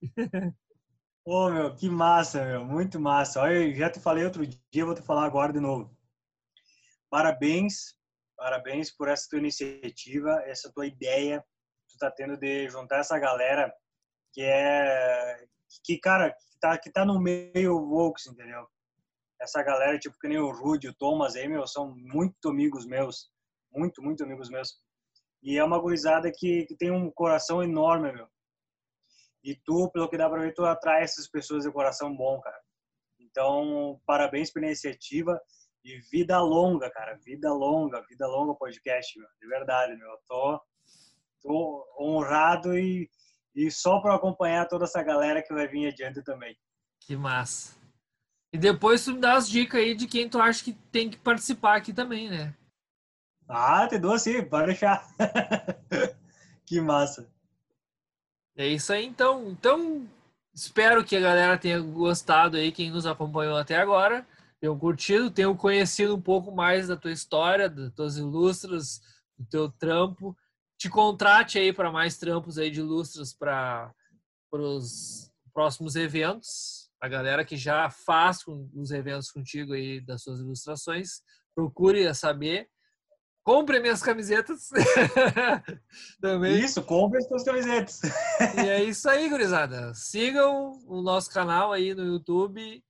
Ô, oh, meu, que massa, meu, muito massa. Olha, já te falei outro dia, vou te falar agora de novo. Parabéns, parabéns por essa tua iniciativa, essa tua ideia que tu tá tendo de juntar essa galera que é que cara que tá que tá no meio Volks, entendeu? Essa galera tipo que nem o Rudy, o Thomas aí, meu, são muito amigos meus, muito muito amigos meus. E é uma gurizada que, que tem um coração enorme, meu. E tu, pelo que dá pra ver, tu atrai essas pessoas de coração bom, cara. Então, parabéns pela iniciativa e vida longa, cara. Vida longa, vida longa podcast, meu. De verdade, meu. Eu tô, tô honrado e e só para acompanhar toda essa galera que vai vir adiante também. Que massa. E depois tu me dá as dicas aí de quem tu acha que tem que participar aqui também, né? Ah, te dou sim, pode deixar. que massa. É isso aí, então. Então, espero que a galera tenha gostado aí, quem nos acompanhou até agora. Tenham curtido, tenham conhecido um pouco mais da tua história, das tuas ilustras, do teu trampo te contrate aí para mais trampos aí de lustras para os próximos eventos. A galera que já faz os eventos contigo aí das suas ilustrações, procure saber. Compre minhas camisetas. Também. Isso, compre as suas camisetas. e é isso aí, gurizada. Sigam o nosso canal aí no YouTube.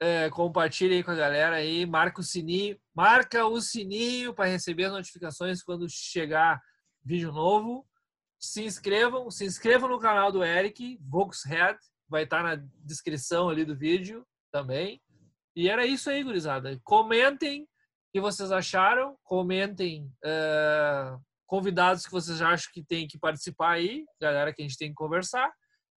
É, compartilhem com a galera aí. Marca o sininho. Marca o sininho para receber as notificações quando chegar vídeo novo. Se inscrevam. Se inscrevam no canal do Eric, Volkshead vai estar na descrição ali do vídeo também. E era isso aí, gurizada. Comentem o que vocês acharam, comentem uh, convidados que vocês acham que tem que participar aí, galera que a gente tem que conversar.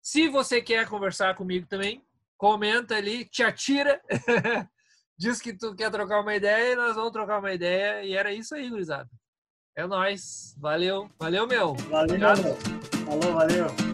Se você quer conversar comigo também, comenta ali, te atira, diz que tu quer trocar uma ideia e nós vamos trocar uma ideia. E era isso aí, gurizada. É nóis. Valeu. Valeu, meu. Valeu, Obrigado. Falou, valeu.